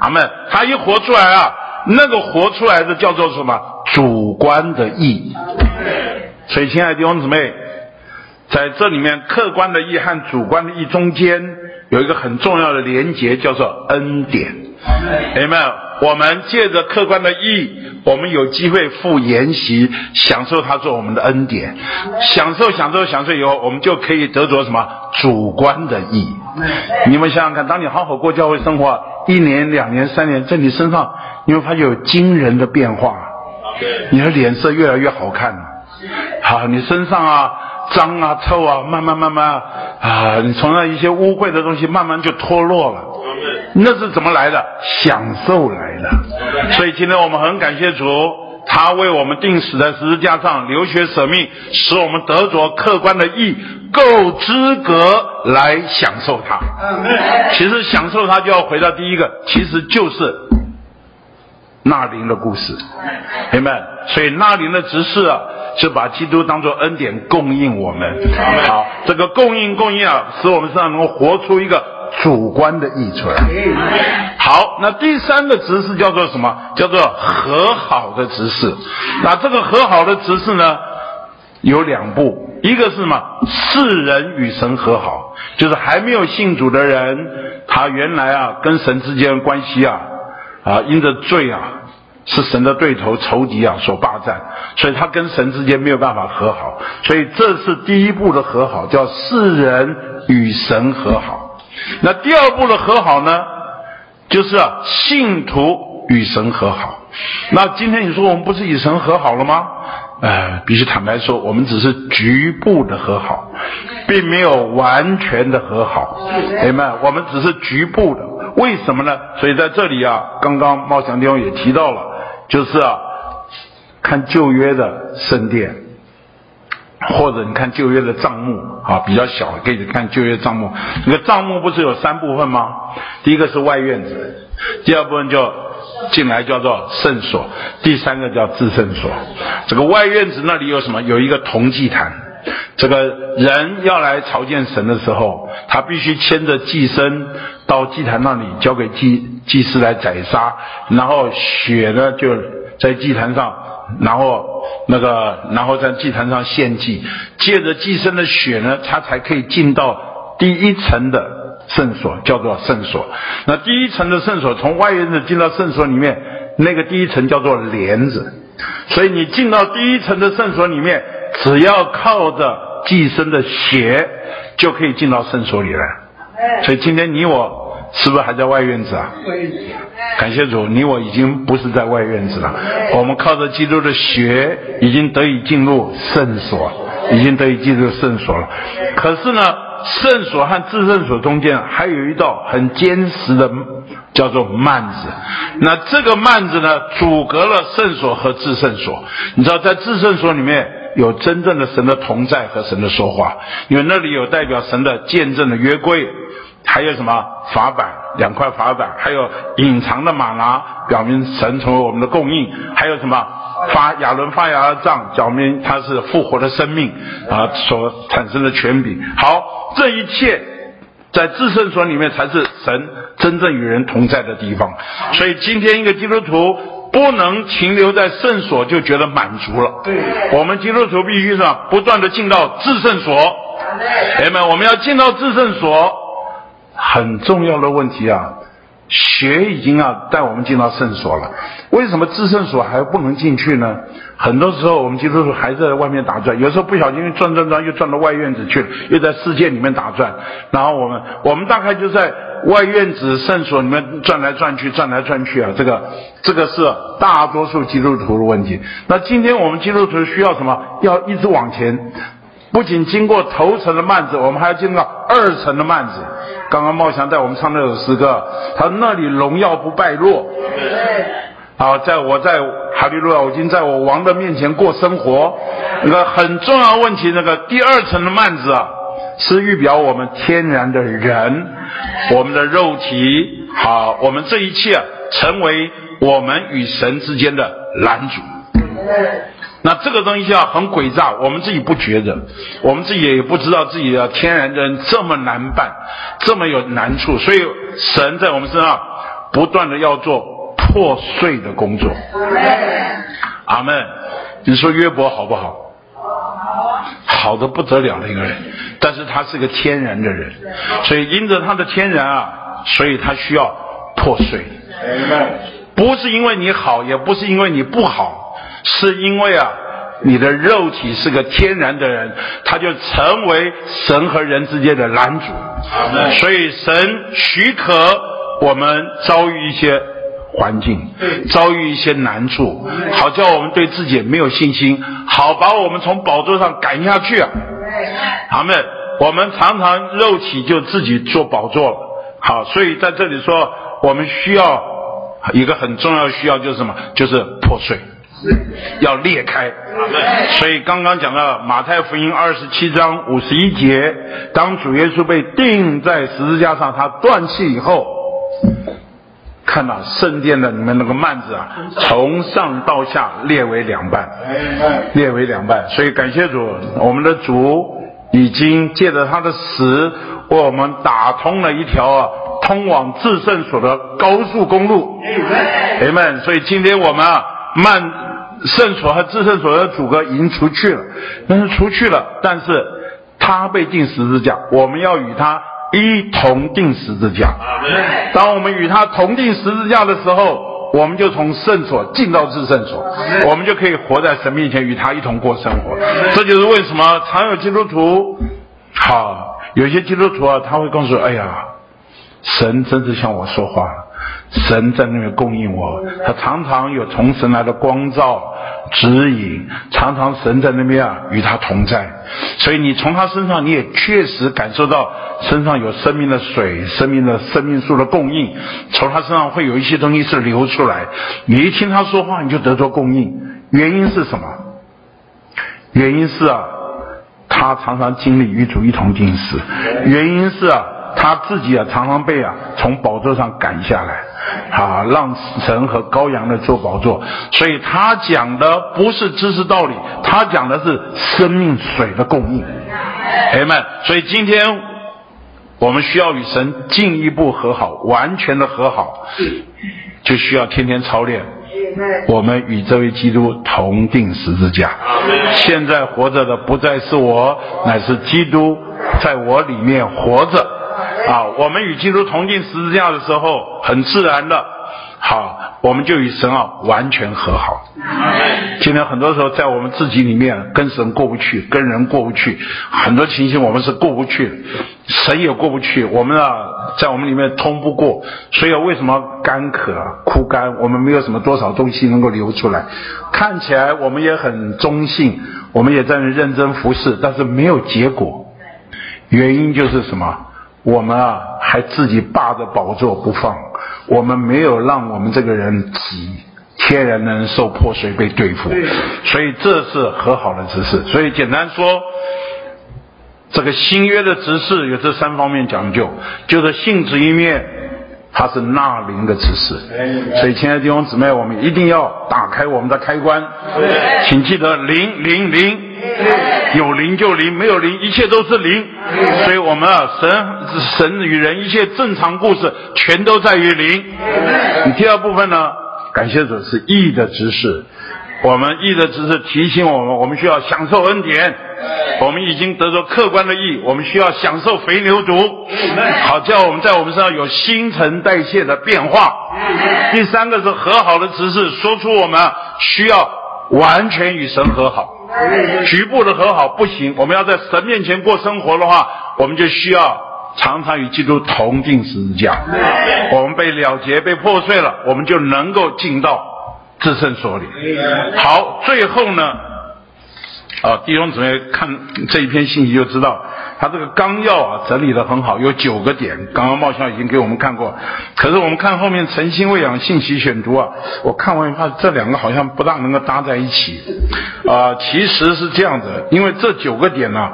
阿门。他一活出来啊，那个活出来的叫做什么？主观的义。所以，亲爱的弟兄姊妹，在这里面，客观的义和主观的义中间有一个很重要的连结，叫做恩典。阿门。我们借着客观的义，我们有机会赴筵席，享受他做我们的恩典，享受享受享受以后，我们就可以得着什么主观的义。你们想想看，当你好好过教会生活，一年、两年、三年，在你身上，你会发现有惊人的变化，你的脸色越来越好看。好，你身上啊脏啊臭啊，慢慢慢慢啊，你从那一些污秽的东西慢慢就脱落了。那是怎么来的？享受来的。所以今天我们很感谢主，他为我们定死在十字架上，流血舍命，使我们得着客观的义，够资格来享受它。其实享受它就要回到第一个，其实就是纳林的故事，明白？所以纳林的执事啊，是把基督当做恩典供应我们。好，这个供应供应啊，使我们身上能够活出一个。主观的溢出来。好，那第三个执事叫做什么？叫做和好的执事。那这个和好的执事呢，有两步，一个是什么？世人与神和好，就是还没有信主的人，他原来啊跟神之间的关系啊啊因着罪啊是神的对头仇敌啊所霸占，所以他跟神之间没有办法和好，所以这是第一步的和好，叫世人与神和好。那第二步的和好呢，就是啊，信徒与神和好。那今天你说我们不是与神和好了吗？呃，必须坦白说，我们只是局部的和好，并没有完全的和好。明白？我们只是局部的。为什么呢？所以在这里啊，刚刚茂祥弟兄也提到了，就是啊，看旧约的圣殿。或者你看旧约的帐幕啊，比较小，可以看旧约帐幕。那个帐幕不是有三部分吗？第一个是外院子，第二部分就进来叫做圣所，第三个叫至圣所。这个外院子那里有什么？有一个铜祭坛。这个人要来朝见神的时候，他必须牵着祭牲到祭坛那里，交给祭祭司来宰杀，然后血呢就在祭坛上。然后那个，然后在祭坛上献祭，借着祭牲的血呢，他才可以进到第一层的圣所，叫做圣所。那第一层的圣所，从外院子进到圣所里面，那个第一层叫做帘子。所以你进到第一层的圣所里面，只要靠着寄生的血，就可以进到圣所里来。所以今天你我。是不是还在外院子啊？感谢主，你我已经不是在外院子了。我们靠着基督的血，已经得以进入圣所，已经得以进入圣所了。可是呢，圣所和至圣所中间还有一道很坚实的，叫做幔子。那这个幔子呢，阻隔了圣所和至圣所。你知道，在至圣所里面有真正的神的同在和神的说话，因为那里有代表神的见证的约柜。还有什么法板，两块法板，还有隐藏的玛拿，表明神成为我们的供应，还有什么发亚伦发芽的杖，表明它是复活的生命啊所产生的权柄。好，这一切在至圣所里面才是神真正与人同在的地方。所以今天一个基督徒不能停留在圣所就觉得满足了。对，我们基督徒必须是不断的进到至圣所。朋友们，我们要进到至圣所。很重要的问题啊，血已经啊带我们进到圣所了，为什么至圣所还不能进去呢？很多时候我们基督徒还在外面打转，有时候不小心转转转又转到外院子去了，又在世界里面打转，然后我们我们大概就在外院子圣所里面转来转去，转来转去啊，这个这个是大多数基督徒的问题。那今天我们基督徒需要什么？要一直往前。不仅经过头层的幔子，我们还要经过二层的幔子。刚刚茂祥带我们唱那首诗歌，他说那里荣耀不败落。好，在我在哈利路亚，我已经在我王的面前过生活。那个很重要问题，那个第二层的幔子啊，是预表我们天然的人，我们的肉体。好，我们这一切啊，成为我们与神之间的拦阻。那这个东西啊，很诡诈，我们自己不觉得，我们自己也不知道自己的天然的人这么难办，这么有难处，所以神在我们身上不断的要做破碎的工作。阿门。你说约伯好不好？好的不得了的一个人，但是他是个天然的人，所以因着他的天然啊，所以他需要破碎。不是因为你好，也不是因为你不好。是因为啊，你的肉体是个天然的人，他就成为神和人之间的拦阻。所以神许可我们遭遇一些环境，遭遇一些难处，好叫我们对自己没有信心，好把我们从宝座上赶下去啊。阿们，我们常常肉体就自己做宝座了。好，所以在这里说，我们需要一个很重要的需要就是什么？就是破碎。要裂开，所以刚刚讲到马太福音二十七章五十一节，当主耶稣被钉在十字架上，他断气以后，看到圣殿的里面那个幔子啊，从上到下裂为两半，裂为两半。所以感谢主，我们的主已经借着他的死，为我们打通了一条啊通往至圣所的高速公路。阿门。所以今天我们啊幔。圣所和至圣所的阻隔已经除去了，但是除去了，但是他被钉十字架，我们要与他一同钉十字架。当我们与他同钉十字架的时候，我们就从圣所进到至圣所，我们就可以活在神面前与他一同过生活。这就是为什么常有基督徒，好，有些基督徒啊，他会告诉：“哎呀，神真是向我说话。”神在那边供应我，他常常有从神来的光照指引，常常神在那边啊与他同在，所以你从他身上你也确实感受到身上有生命的水、生命的生命树的供应，从他身上会有一些东西是流出来，你一听他说话你就得到供应，原因是什么？原因是啊，他常常经历与主一同钉死，原因是啊。他自己啊，常常被啊从宝座上赶下来，啊，让神和羔羊的做宝座。所以他讲的不是知识道理，他讲的是生命水的供应。朋友们，所以今天我们需要与神进一步和好，完全的和好，就需要天天操练。我们与这位基督同定十字架。现在活着的不再是我，乃是基督在我里面活着。啊，我们与基督同进十字架的时候，很自然的，好，我们就与神啊完全和好。今天很多时候在我们自己里面跟神过不去，跟人过不去，很多情形我们是过不去，神也过不去，我们啊在我们里面通不过，所以为什么干渴枯干？我们没有什么多少东西能够流出来，看起来我们也很忠信，我们也在认真服侍，但是没有结果，原因就是什么？我们啊，还自己霸着宝座不放，我们没有让我们这个人己天然的人受破碎被对付，所以这是和好的指示。所以简单说，这个新约的执事有这三方面讲究，就是性质一面，它是纳灵的执事。所以亲爱的弟兄姊妹，我们一定要打开我们的开关，请记得灵灵灵，有灵就灵，没有灵一切都是灵。所以我们啊，神神与人一切正常故事，全都在于灵。你第二部分呢，感谢主是义的指示。我们义的只是提醒我们，我们需要享受恩典。我们已经得着客观的义，我们需要享受肥牛犊，好叫我们在我们身上有新陈代谢的变化。第三个是和好的指示，说出我们需要完全与神和好，局部的和好不行。我们要在神面前过生活的话，我们就需要常常与基督同进十字架。我们被了结、被破碎了，我们就能够进到。至圣所里，好，最后呢，啊，弟兄姊妹看这一篇信息就知道，他这个纲要啊整理得很好，有九个点，刚刚茂校已经给我们看过。可是我们看后面诚心喂养信息选读啊，我看完以后这两个好像不大能够搭在一起，啊，其实是这样的，因为这九个点呢、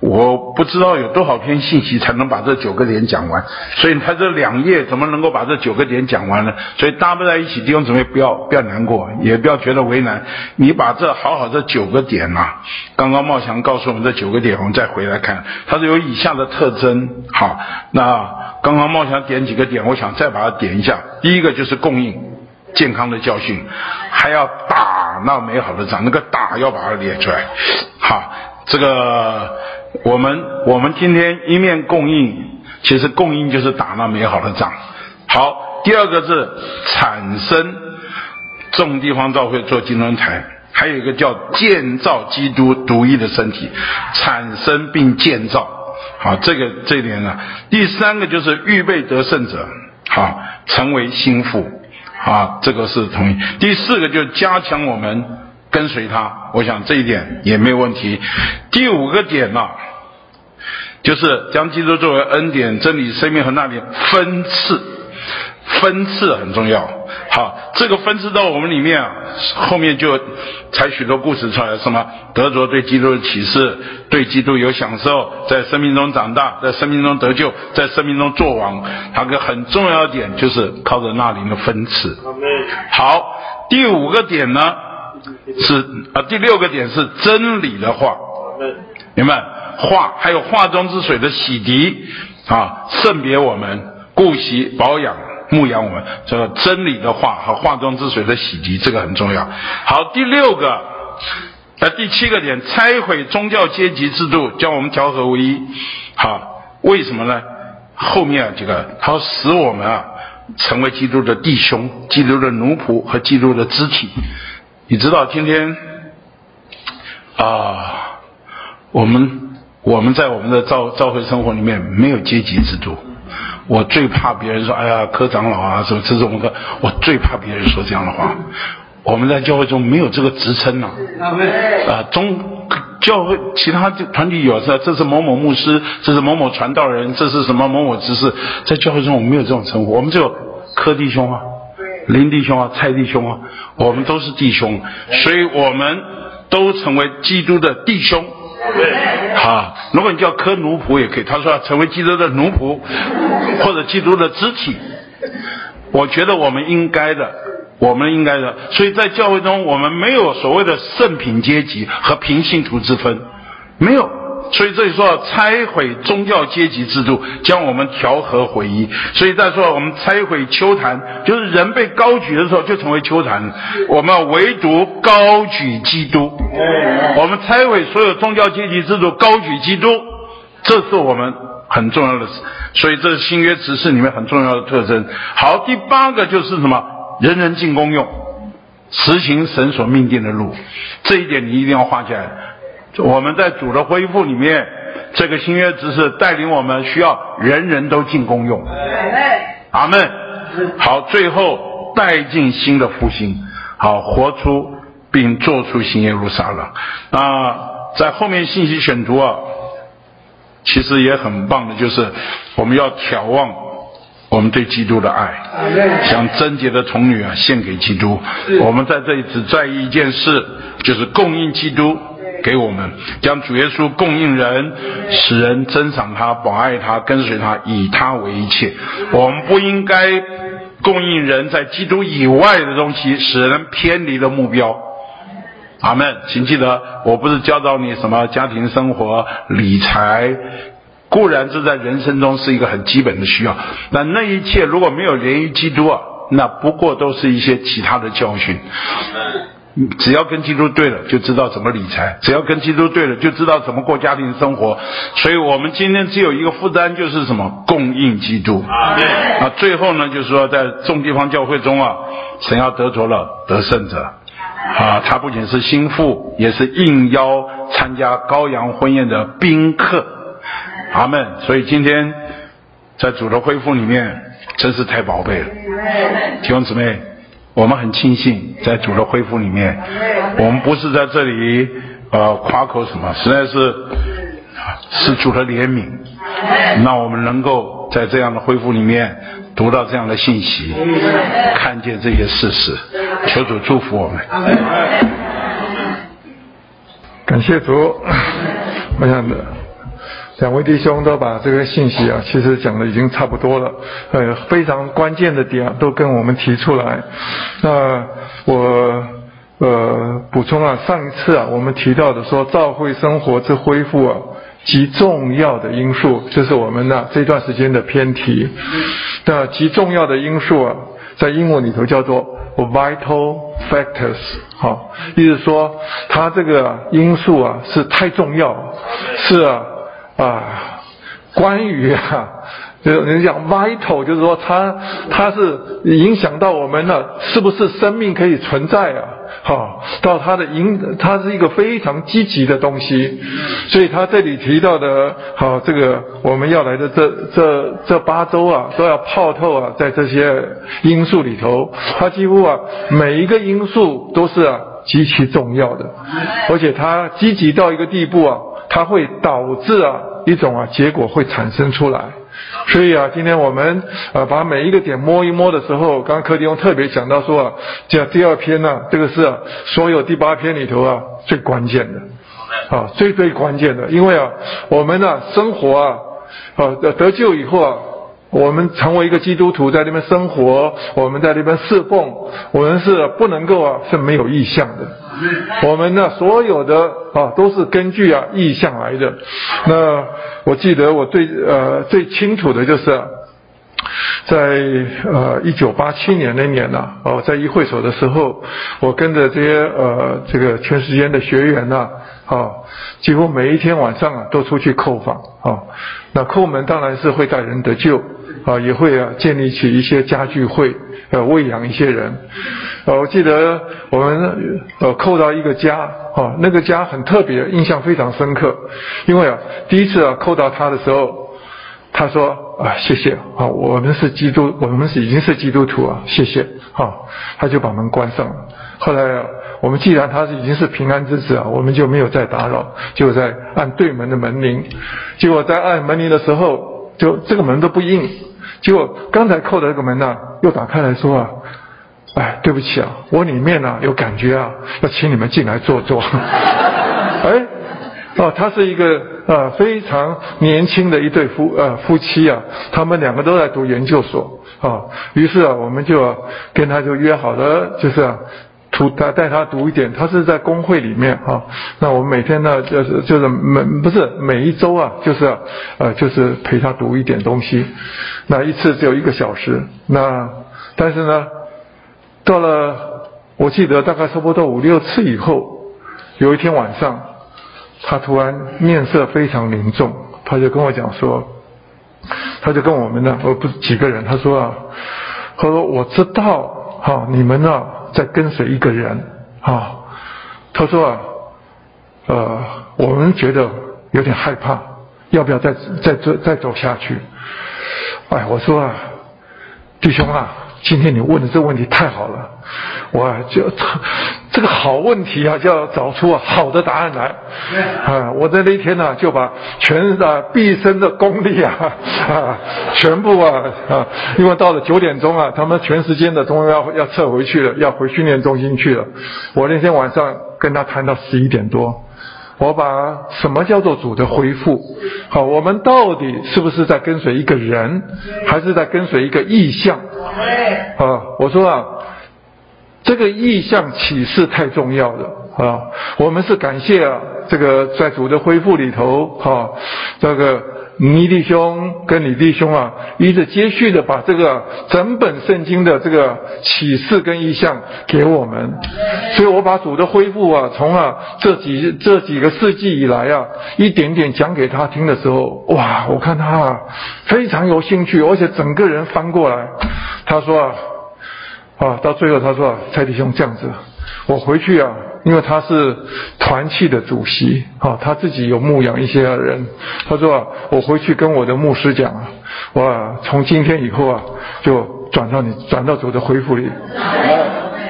我不知道有多少篇信息才能把这九个点讲完，所以他这两页怎么能够把这九个点讲完呢？所以搭不在一起，弟兄姊妹不要不要难过，也不要觉得为难。你把这好好这九个点呐、刚刚茂祥告诉我们这九个点，我们再回来看，它是有以下的特征。好，那刚刚茂祥点几个点，我想再把它点一下。第一个就是供应健康的教训，还要打那美好的仗，那个打要把它列出来。好，这个。我们我们今天一面供应，其实供应就是打那美好的仗。好，第二个是产生众地方教会做金灯台，还有一个叫建造基督独一的身体，产生并建造。好，这个这一点呢，第三个就是预备得胜者，好，成为心腹。啊，这个是同意。第四个就是加强我们。跟随他，我想这一点也没有问题。第五个点呢、啊，就是将基督作为恩典、真理、生命和那里分赐，分赐很重要。好，这个分赐到我们里面啊，后面就采许多故事出来，什么得着对基督的启示，对基督有享受，在生命中长大，在生命中得救，在生命中作王。它个很重要的点就是靠着那里的分赐。好，第五个点呢？是啊，第六个点是真理的话，明白？话还有化妆之水的洗涤啊，圣别我们，顾惜保养牧养我们，这个真理的话和化妆之水的洗涤，这个很重要。好，第六个，呃，第七个点，拆毁宗教阶级制度，将我们调和为一。好，为什么呢？后面啊，这个他使我们啊，成为基督的弟兄、基督的奴仆和基督的肢体。你知道今天啊，我们我们在我们的教教会生活里面没有阶级制度。我最怕别人说：“哎呀，科长老啊，什么这是我们的。”我最怕别人说这样的话。我们在教会中没有这个职称呢。啊，中教会其他团体有是，这是某某牧师，这是某某传道人，这是什么某某执事。在教会中我们没有这种称呼，我们只有科弟兄啊。林弟兄啊，蔡弟兄啊，我们都是弟兄，所以我们都成为基督的弟兄。好，如果你叫科奴仆也可以。他说要成为基督的奴仆，或者基督的肢体。我觉得我们应该的，我们应该的。所以在教会中，我们没有所谓的圣品阶级和平信徒之分，没有。所以这里说要拆毁宗教阶级制度，将我们调和回一。所以再说我们拆毁秋坛，就是人被高举的时候就成为秋坛。我们唯独高举基督。我们拆毁所有宗教阶级制度，高举基督，这是我们很重要的事。所以这是新约执事里面很重要的特征。好，第八个就是什么？人人进公用，实行神所命定的路。这一点你一定要画下来。我们在主的恢复里面，这个新约知识带领我们，需要人人都进功用。阿门。好，最后带进新的复兴，好，活出并做出新耶路撒冷。啊，在后面信息选读啊，其实也很棒的，就是我们要眺望我们对基督的爱，像贞洁的童女啊，献给基督。我们在这里只在意一件事，就是供应基督。给我们，将主耶稣供应人，使人珍赏他、保爱他、跟随他，以他为一切。我们不应该供应人在基督以外的东西，使人偏离了目标。阿门。请记得，我不是教导你什么家庭生活、理财，固然这在人生中是一个很基本的需要，但那一切如果没有连于基督啊，那不过都是一些其他的教训。只要跟基督对了，就知道怎么理财；只要跟基督对了，就知道怎么过家庭生活。所以我们今天只有一个负担，就是什么？供应基督。啊，最后呢，就是说，在众地方教会中啊，神要得着了得胜者。啊，他不仅是心腹，也是应邀参加羔羊婚宴的宾客。阿门。所以今天在主的恢复里面，真是太宝贝了，弟兄姊妹。我们很庆幸在主的恢复里面，我们不是在这里呃夸口什么，实在是是主的怜悯，那我们能够在这样的恢复里面读到这样的信息，看见这些事实，求主祝福我们。感谢主，我想的。两位弟兄都把这个信息啊，其实讲的已经差不多了，呃，非常关键的点，都跟我们提出来。那我呃补充啊，上一次啊，我们提到的说，教会生活之恢复啊，极重要的因素，就是我们呢这段时间的偏题。那极重要的因素啊，在英文里头叫做 vital factors，好，意思说它这个因素啊是太重要，是啊。啊，关于啊，就是人讲 vital，就是说它它是影响到我们了，是不是生命可以存在啊？好，到它的影，它是一个非常积极的东西，所以他这里提到的，好，这个我们要来的这这这八周啊，都要泡透啊，在这些因素里头，它几乎啊每一个因素都是啊极其重要的，而且它积极到一个地步啊，它会导致啊。一种啊，结果会产生出来，所以啊，今天我们啊把每一个点摸一摸的时候，刚刚柯迪翁特别讲到说啊，这第二篇呢、啊，这个是、啊、所有第八篇里头啊最关键的，啊最最关键的，因为啊我们呢、啊、生活啊啊得救以后啊。我们成为一个基督徒，在那边生活，我们在那边侍奉，我们是不能够啊，是没有意向的。我们呢，所有的啊，都是根据啊意向来的。那我记得我最呃最清楚的就是，在呃一九八七年那年呢，哦，在一会所的时候，我跟着这些呃这个全时间的学员呢，啊，几乎每一天晚上啊都出去叩访啊。那叩门当然是会带人得救。啊，也会啊，建立起一些家聚会，呃，喂养一些人。呃，我记得我们呃扣到一个家，啊，那个家很特别，印象非常深刻。因为啊，第一次啊扣到他的时候，他说啊，谢谢啊，我们是基督，我们是已经是基督徒啊，谢谢。啊，他就把门关上了。后来啊，我们既然他是已经是平安之子啊，我们就没有再打扰，就在按对门的门铃。结果在按门铃的时候，就这个门都不应。结果刚才扣的这个门呢、又打开来说啊，哎，对不起啊，我里面呢、有感觉啊，要请你们进来坐坐。<laughs> 哎，哦，他是一个呃非常年轻的一对夫呃夫妻啊，他们两个都在读研究所啊，于是啊，我们就跟他就约好了，就是啊。读他带他读一点，他是在工会里面哈。那我们每天呢，就是就是每不是每一周啊，就是呃就是陪他读一点东西。那一次只有一个小时。那但是呢，到了我记得大概差不多五六次以后，有一天晚上，他突然面色非常凝重，他就跟我讲说，他就跟我们呢，呃不是几个人，他说啊，他说我知道哈，你们呢。在跟随一个人啊，他说啊，呃，我们觉得有点害怕，要不要再再走再走下去？哎，我说啊，弟兄啊，今天你问的这个问题太好了，我就。这个好问题啊，就要找出好的答案来。啊，我在那天呢，就把全啊毕生的功力啊 <laughs> 啊全部啊啊，因为到了九点钟啊，他们全时间的中要要撤回去了，要回训练中心去了。我那天晚上跟他谈到十一点多，我把什么叫做主的恢复？好，我们到底是不是在跟随一个人，还是在跟随一个意象？啊，我说啊，这个意象启示太重要了啊！我们是感谢啊，这个在主的恢复里头，哈，这个。尼弟兄跟李弟兄啊，一直接续的把这个整本圣经的这个启示跟意象给我们，所以我把主的恢复啊，从啊这几这几个世纪以来啊，一点点讲给他听的时候，哇，我看他啊非常有兴趣，而且整个人翻过来，他说啊，啊，到最后他说啊，蔡弟兄这样子，我回去啊。因为他是团契的主席，啊，他自己有牧养一些人。他说啊，我回去跟我的牧师讲啊，我从今天以后啊，就转到你转到主的恢复里。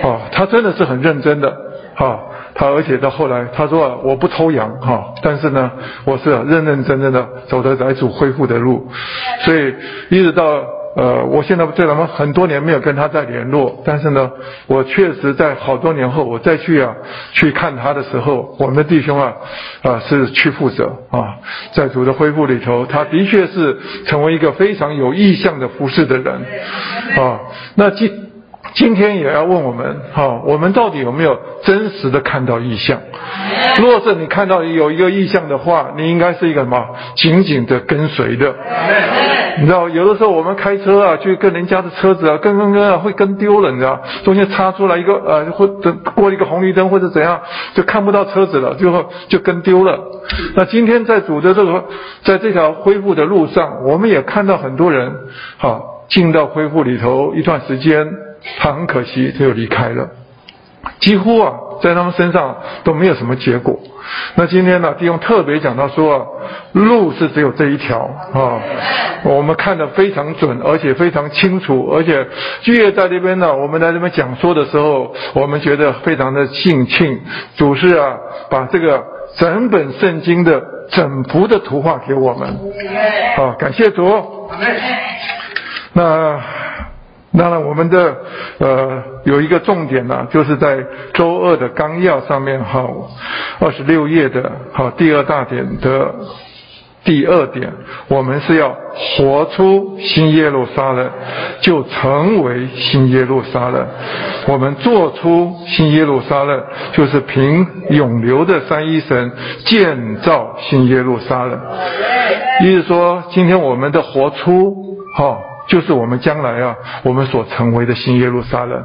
哦，<laughs> 他真的是很认真的，啊，他而且到后来他说啊，我不偷羊，哈，但是呢，我是认认真真的走的来主恢复的路，所以一直到。呃，我现在在咱们很多年没有跟他再联络，但是呢，我确实在好多年后，我再去啊去看他的时候，我们的弟兄啊啊是去负责啊，在主的恢复里头，他的确是成为一个非常有意向的服侍的人啊。那今今天也要问我们哈，我们到底有没有真实的看到意象？若是你看到有一个意象的话，你应该是一个什么？紧紧的跟随的。你知道，有的时候我们开车啊，去跟人家的车子啊，跟跟跟啊，会跟丢了，你知道，中间插出来一个呃，或者过一个红绿灯或者怎样，就看不到车子了，最后就跟丢了。那今天在主的这个，在这条恢复的路上，我们也看到很多人，好进到恢复里头一段时间，他很可惜，他又离开了。几乎啊，在他们身上都没有什么结果。那今天呢，弟兄特别讲到说啊，路是只有这一条啊，我们看得非常准，而且非常清楚，而且居业在这边呢，我们在这边讲说的时候，我们觉得非常的兴庆。主是啊，把这个整本圣经的整幅的图画给我们，啊，感谢主。那。当然，我们的呃有一个重点呢、就是在周二的纲要上面哈，二十六页的哈第二大点的第二点，我们是要活出新耶路撒冷，就成为新耶路撒冷。我们做出新耶路撒冷，就是凭永留的三一神建造新耶路撒冷。意思说，今天我们的活出哈。就是我们将来啊，我们所成为的新耶路撒冷。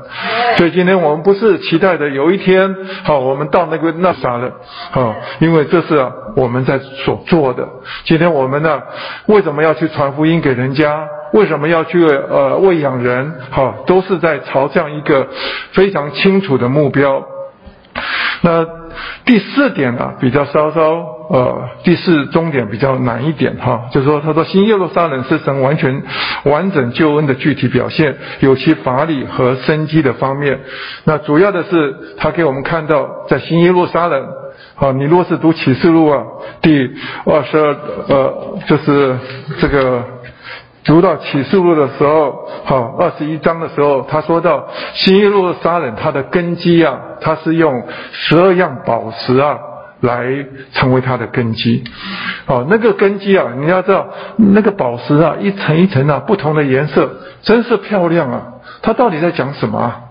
所以今天我们不是期待的有一天，好，我们到那个那撒冷，好，因为这是啊我们在所做的。今天我们呢，为什么要去传福音给人家？为什么要去呃喂养人？好，都是在朝向一个非常清楚的目标。那第四点呢，比较稍稍呃，第四终点比较难一点哈，就是说他说新耶路撒冷是神完全完整救恩的具体表现，有其法理和生机的方面。那主要的是他给我们看到，在新耶路撒冷，啊，你若是读启示录啊，第二十二呃，就是这个。读到启示录的时候，好，二十一章的时候，他说到新耶路撒冷，它的根基啊，它是用十二样宝石啊来成为它的根基。哦，那个根基啊，你要知道，那个宝石啊，一层一层啊，不同的颜色，真是漂亮啊。它到底在讲什么啊？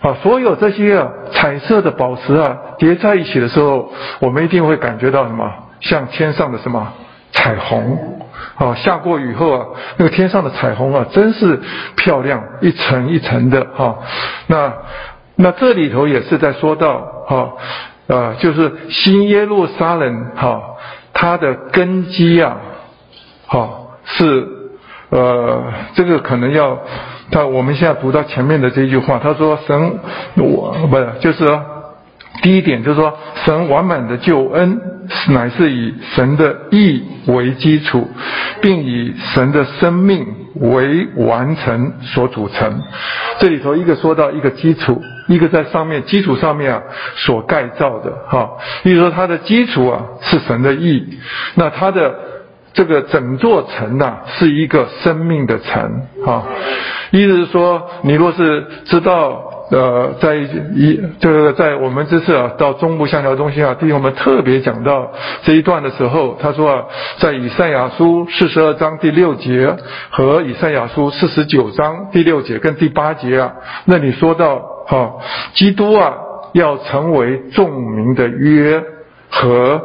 啊，所有这些啊彩色的宝石啊叠在一起的时候，我们一定会感觉到什么？像天上的什么彩虹。啊，下过雨后啊，那个天上的彩虹啊，真是漂亮，一层一层的哈。那那这里头也是在说到哈，呃，就是新耶路撒冷哈，它的根基啊，哈是呃，这个可能要他我们现在读到前面的这句话，他说神我不是就是。第一点就是说，神完满的救恩乃是以神的意为基础，并以神的生命为完成所组成。这里头一个说到一个基础，一个在上面基础上面啊所盖造的哈。比如说它的基础啊是神的意，那它的这个整座城呐是一个生命的城哈。意思是说，你若是知道。呃，在一这个在我们这次啊到中部香料中心啊，弟兄们特别讲到这一段的时候，他说啊，在以赛亚书四十二章第六节和以赛亚书四十九章第六节跟第八节啊，那里说到、啊，基督啊要成为众民的约和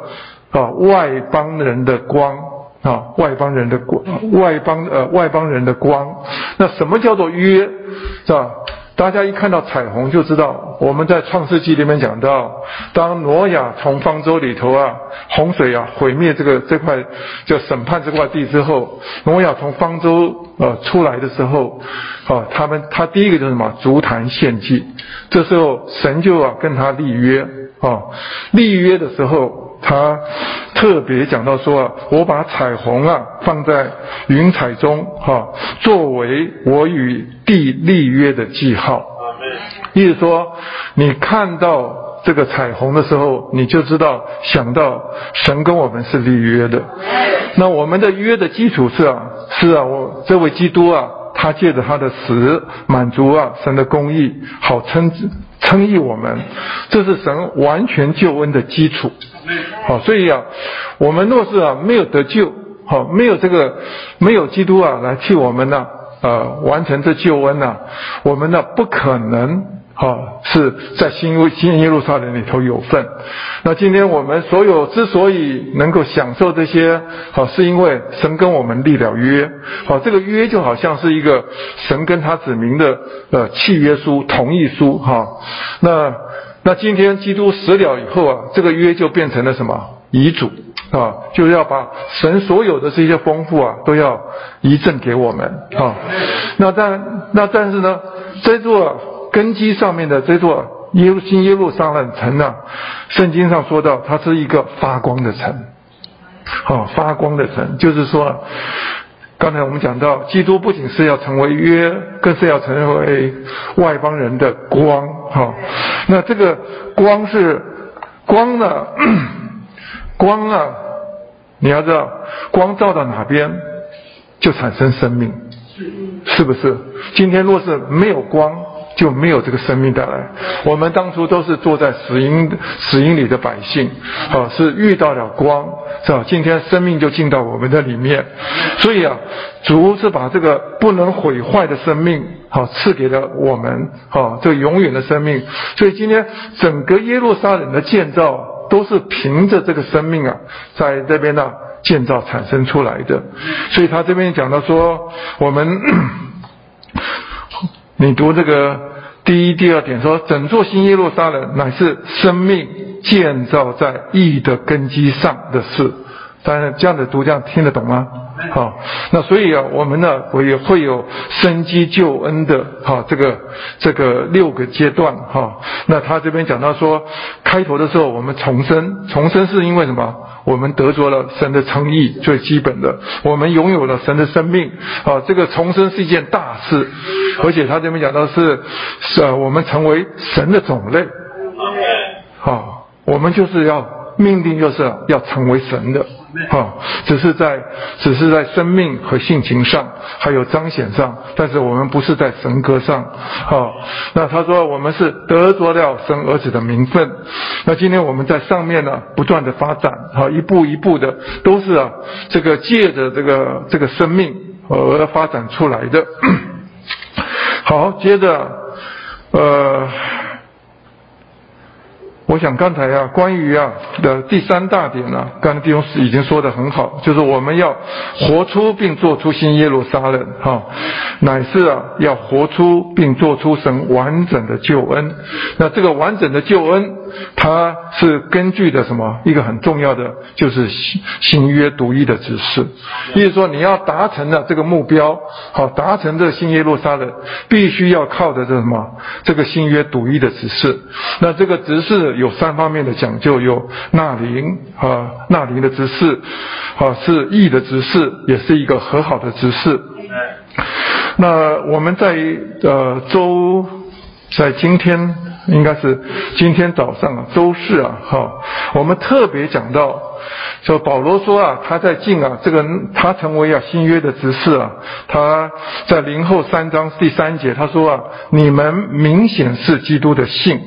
啊外邦人的光啊外邦人的光。外邦呃外邦人的光，那什么叫做约？是吧？大家一看到彩虹就知道，我们在创世纪里面讲到，当挪亚从方舟里头啊，洪水啊毁灭这个这块就审判这块地之后，挪亚从方舟呃出来的时候，啊，他们他第一个就是什么？筑坛献祭，这时候神就啊跟他立约啊，立约的时候。他特别讲到说啊，我把彩虹啊放在云彩中，哈，作为我与地立约的记号。意思说，你看到这个彩虹的时候，你就知道想到神跟我们是立约的。那我们的约的基础是啊，是啊，我这位基督啊，他借着他的死满足啊神的公义，好称称义我们，这是神完全救恩的基础。好，所以啊，我们若是啊没有得救，好，没有这个没有基督啊来替我们呢、啊，呃，完成这救恩呢、啊，我们呢不可能好是在新新耶路撒冷里头有份。那今天我们所有之所以能够享受这些，好，是因为神跟我们立了约，好，这个约就好像是一个神跟他子民的呃契约书、同意书，哈，那。那今天基督死了以后啊，这个约就变成了什么遗嘱啊？就是要把神所有的这些丰富啊，都要遗赠给我们啊。那但那但是呢，这座根基上面的这座耶路新耶路撒冷城呢，圣经上说到它是一个发光的城，啊，发光的城，就是说。刚才我们讲到，基督不仅是要成为约，更是要成为外邦人的光。哈，那这个光是光呢？<clears throat> 光啊，你要知道，光照到哪边，就产生生命，是不是？今天若是没有光，就没有这个生命带来。我们当初都是坐在死荫死荫里的百姓，啊，是遇到了光，是吧？今天生命就进到我们的里面，所以啊，主是把这个不能毁坏的生命，好赐给了我们，好这个永远的生命。所以今天整个耶路撒冷的建造，都是凭着这个生命啊，在这边呢建造产生出来的。所以他这边讲到说，我们。<coughs> 你读这个第一、第二点说，整座新耶路撒冷乃是生命建造在义的根基上的事。当然，这样的读这样听得懂吗？好，那所以啊，我们呢，我也会有生机救恩的哈，这个这个六个阶段哈。那他这边讲到说，开头的时候我们重生，重生是因为什么？我们得着了神的称义，最基本的，我们拥有了神的生命啊！这个重生是一件大事，而且他这边讲到是，是啊，我们成为神的种类，好，我们就是要命定，就是要成为神的。啊，只是在只是在生命和性情上，还有彰显上，但是我们不是在神格上。啊，那他说我们是得着了神儿子的名分。那今天我们在上面呢，不断的发展，啊，一步一步的都是啊，这个借着这个这个生命而发展出来的。<coughs> 好，接着，呃。我想刚才啊，关于啊的第三大点呢、啊，刚才弟兄已经说的很好，就是我们要活出并做出新耶路撒冷，哈、乃是啊要活出并做出神完整的救恩。那这个完整的救恩，它是根据的什么？一个很重要的就是新新约独一的指示。意思说，你要达成了这个目标，好，达成这个新耶路撒冷，必须要靠的是什么？这个新约独一的指示。那这个指示。有三方面的讲究，有纳灵啊，纳灵的指示啊，是义的指示，也是一个和好的指示。那我们在呃周，在今天应该是今天早上啊，周四啊，哈，我们特别讲到，说保罗说啊，他在进啊，这个他成为啊新约的执事啊，他在林后三章第三节他说啊，你们明显是基督的信，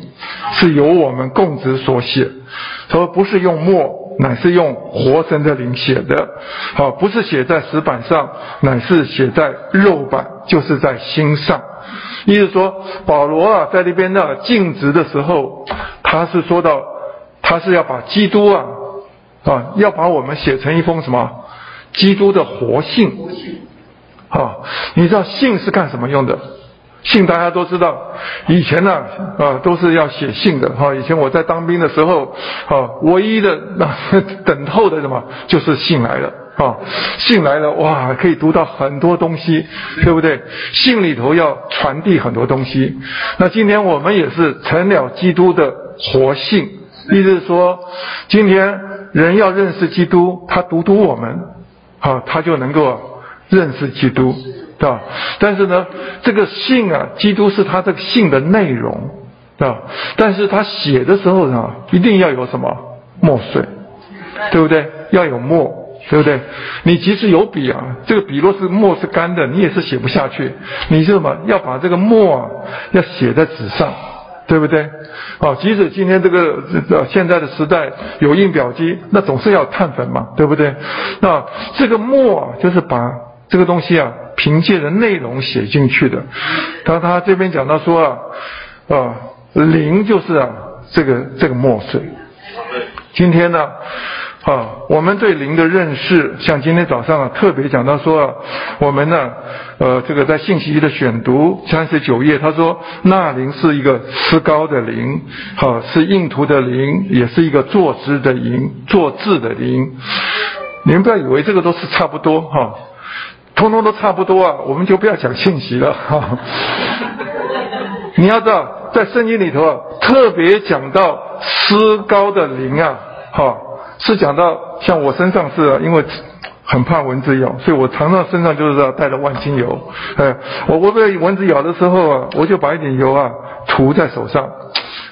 是由我们供职所写，说不是用墨。乃是用活神的灵写的，好，不是写在石板上，乃是写在肉板，就是在心上。意思说，保罗啊，在那边呢尽职的时候，他是说到，他是要把基督啊，啊，要把我们写成一封什么？基督的活信。啊，你知道信是干什么用的？信大家都知道，以前呢，啊，都是要写信的哈。以前我在当兵的时候，啊，唯一的那 <laughs> 等候的什么，就是信来了啊。信来了，哇，可以读到很多东西，对不对？信里头要传递很多东西。那今天我们也是成了基督的活性，意思是说，今天人要认识基督，他读读我们，啊，他就能够认识基督。啊，但是呢，这个信啊，基督是他这个信的内容，啊，但是他写的时候呢，一定要有什么墨水，对不对？要有墨，对不对？你即使有笔啊，这个笔若是墨是干的，你也是写不下去。你是什么？要把这个墨啊，要写在纸上，对不对？啊，即使今天这个呃现在的时代有印表机，那总是要碳粉嘛，对不对？那这个墨啊，就是把这个东西啊。凭借着内容写进去的，他他这边讲到说啊，啊灵就是啊这个这个墨水。今天呢啊啊我们对灵的认识，像今天早上啊特别讲到说，我们呢呃这个在信息的选读三十九页，他说那灵是一个思高的灵，好、是印图的灵，也是一个坐姿的灵，坐字的灵。你们不要以为这个都是差不多哈。通通都差不多啊，我们就不要讲信息了哈。你要知道，在圣经里头啊，特别讲到思高的灵啊，哈，是讲到像我身上是啊，因为很怕蚊子咬，所以我常常身上就是要带着万金油。哎，我我被蚊子咬的时候啊，我就把一点油啊涂在手上，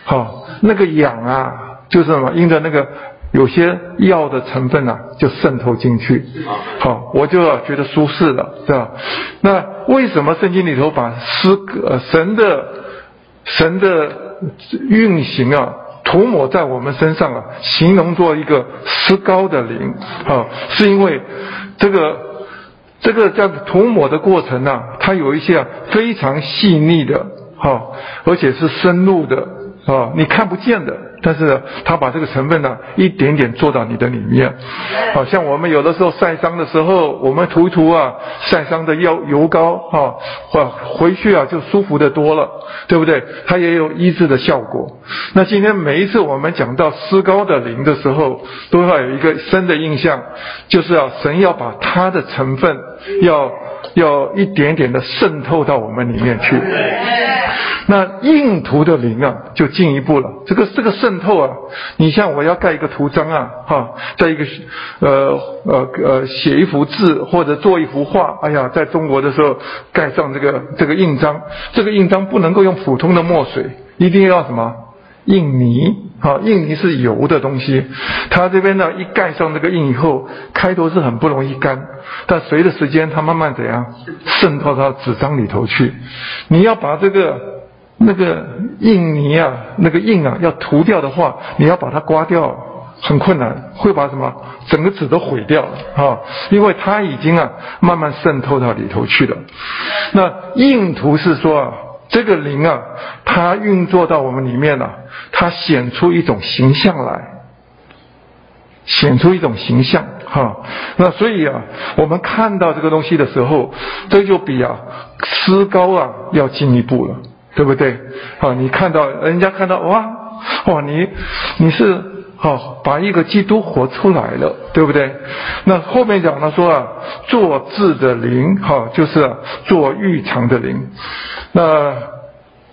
好，那个痒啊，就是什么，因着那个。有些药的成分啊，就渗透进去，好，我就觉得舒适了，是吧？那为什么圣经里头把诗呃神的神的运行啊，涂抹在我们身上啊，形容做一个石膏的灵啊？是因为这个这个叫涂抹的过程啊，它有一些啊非常细腻的，啊，而且是深入的啊，你看不见的。但是他把这个成分呢，一点点做到你的里面，好像我们有的时候晒伤的时候，我们涂一涂啊，晒伤的药油膏哈，回去啊就舒服的多了，对不对？它也有医治的效果。那今天每一次我们讲到施膏的灵的时候，都要有一个深的印象，就是要神要把它的成分要要一点点的渗透到我们里面去。那印涂的灵啊，就进一步了。这个这个渗渗透啊，你像我要盖一个图章啊，哈，在一个呃呃呃写一幅字或者做一幅画，哎呀，在中国的时候盖上这个这个印章，这个印章不能够用普通的墨水，一定要什么印泥，哈，印泥是油的东西。它这边呢，一盖上这个印以后，开头是很不容易干，但随着时间，它慢慢怎样渗透到纸张里头去。你要把这个。那个印泥啊，那个印啊，要涂掉的话，你要把它刮掉，很困难，会把什么整个纸都毁掉啊！因为它已经啊慢慢渗透到里头去了。那印图是说啊，这个灵啊，它运作到我们里面了，它显出一种形象来，显出一种形象哈。那所以啊，我们看到这个东西的时候，这就比啊思高啊要进一步了。对不对？好，你看到人家看到哇哇，你你是好把一个基督活出来了，对不对？那后面讲了说啊，做字的灵，哈，就是啊，作预藏的灵。那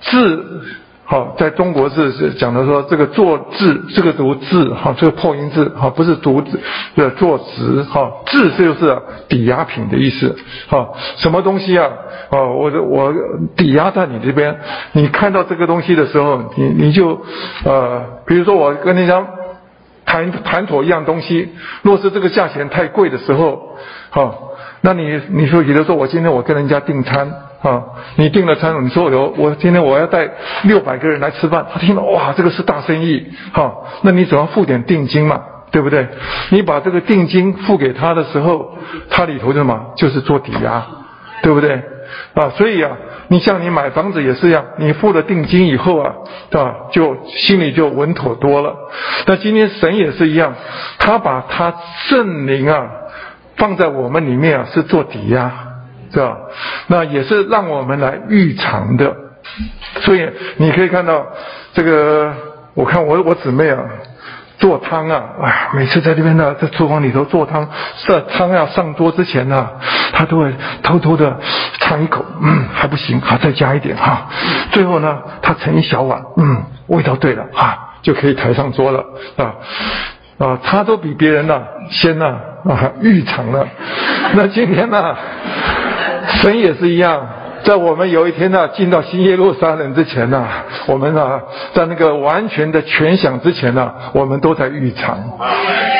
字。好，在中国字是讲的说，这个作字，这个读字，哈，这个破音字，哈，不是读字的作词，哈，字就是抵押品的意思，哈，什么东西啊？哦，我我抵押在你这边，你看到这个东西的时候，你你就呃，比如说我跟你讲，谈谈妥一样东西，若是这个价钱太贵的时候，好，那你你说，比如说我今天我跟人家订餐啊，你订了餐，你说我我今天我要带六百个人来吃饭，他听了哇，这个是大生意，好，那你总要付点定金嘛，对不对？你把这个定金付给他的时候，他里头就什么？就是做抵押，对不对？啊，所以啊，你像你买房子也是一样，你付了定金以后啊，对吧？就心里就稳妥多了。那今天神也是一样，他把他圣灵啊放在我们里面啊，是做抵押，是吧？那也是让我们来预尝的。所以你可以看到这个，我看我我姊妹啊。做汤啊，哎，每次在这边呢，在厨房里头做汤，这汤要上桌之前呢，他都会偷偷的尝一口，嗯，还不行，好，再加一点哈。最后呢，他盛一小碗，嗯，味道对了，哈，就可以抬上桌了啊啊，他都比别人呢先呢啊预尝了。那今天呢，神也是一样。在我们有一天呢，进到新耶路撒冷之前呢，我们呢，在那个完全的全享之前呢，我们都在预尝。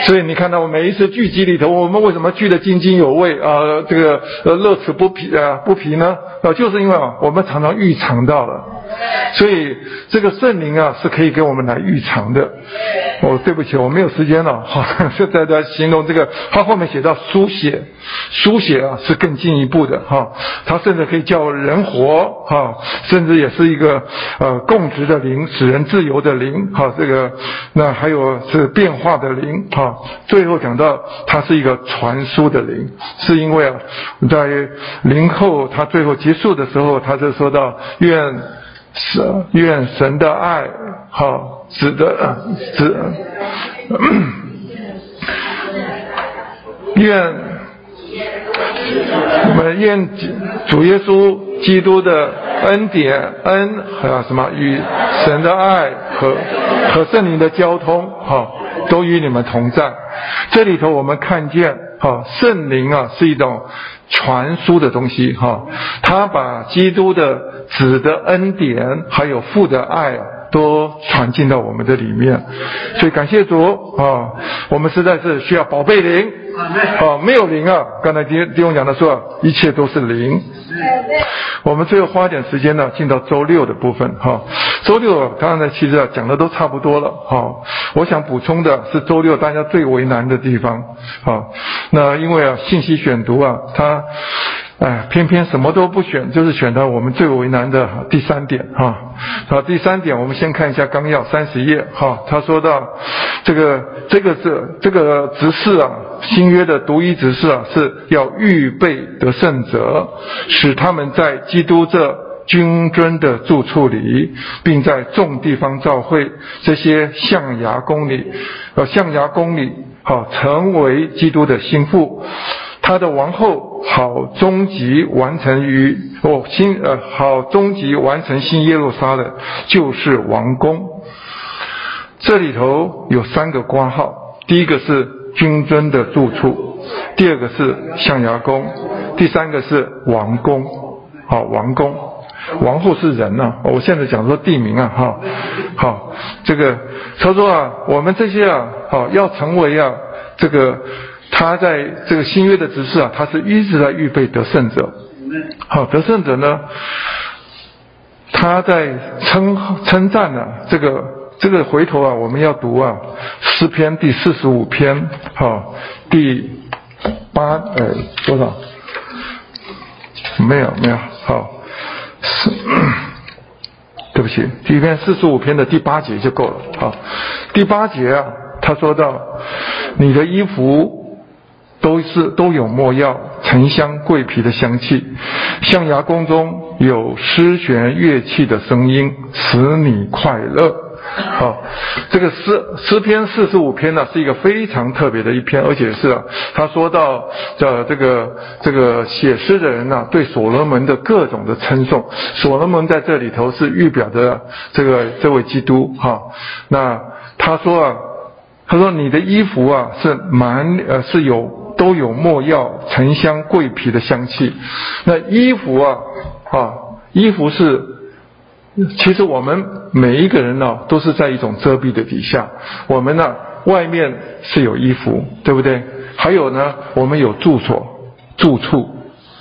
所以你看到我每一次聚集里头，我们为什么聚得津津有味啊？这个呃乐此不疲啊不疲呢？啊，就是因为啊，我们常常预尝到了。所以这个圣灵啊，是可以给我们来预尝的。哦，对不起，我没有时间了。好，现在在形容这个，他后面写到书写，书写啊是更进一步的哈。他甚至可以叫人活哈，甚至也是一个呃供职的灵，使人自由的灵哈。这个那还有是变化的灵哈。最后讲到他是一个传书的灵，是因为啊，在灵后他最后结束的时候，他就说到愿。是愿神的爱，好，指的指，愿我们愿主耶稣基督的恩典恩和什么与神的爱和和圣灵的交通，哈，都与你们同在。这里头我们看见，哈，圣灵啊是一种。传输的东西，哈，他把基督的子的恩典，还有父的爱，都传进到我们的里面，所以感谢主啊！我们实在是需要宝贝灵，啊，没有灵啊！刚才丁丁兄讲的说，一切都是灵。我们最后花点时间呢，进到周六的部分，哈。周六刚才其实啊讲的都差不多了，哈。我想补充的是周六大家最为难的地方，啊，那因为啊信息选读啊，它。哎，偏偏什么都不选，就是选到我们最为难的第三点哈。好，第三点，我们先看一下纲要三十页哈。他说到这个这个是这个执事啊，新约的独一执事啊，是要预备得胜者，使他们在基督这君尊的住处里，并在众地方教会这些象牙宫里，呃，象牙宫里，好，成为基督的心腹。他的王后好终极完成于哦新呃好终极完成新耶路撒冷就是王宫，这里头有三个括号，第一个是君尊的住处，第二个是象牙宫，第三个是王宫，好王宫，王后是人呐、啊，我现在讲说地名啊哈，好这个他说啊我们这些啊好要成为啊这个。他在这个新约的执事啊，他是一直在预备得胜者。好，得胜者呢，他在称称赞呢，这个这个回头啊，我们要读啊诗篇第四十五篇，好，第八呃多少？没有没有，好，是，<clears throat> 对不起，第一篇四十五篇的第八节就够了。好，第八节啊，他说到你的衣服。都是都有墨药、沉香、桂皮的香气，象牙宫中有丝弦乐器的声音，使你快乐。<laughs> 好、哦，这个诗诗篇四十五篇呢，是一个非常特别的一篇，而且是啊，他说到这这个这个写诗的人呢、啊，对所罗门的各种的称颂。所罗门在这里头是预表的这个这位基督哈、哦。那他说啊，他说你的衣服啊是满呃是有。都有没药、沉香、桂皮的香气。那衣服啊，啊，衣服是，其实我们每一个人呢、都是在一种遮蔽的底下。我们呢、外面是有衣服，对不对？还有呢，我们有住所、住处，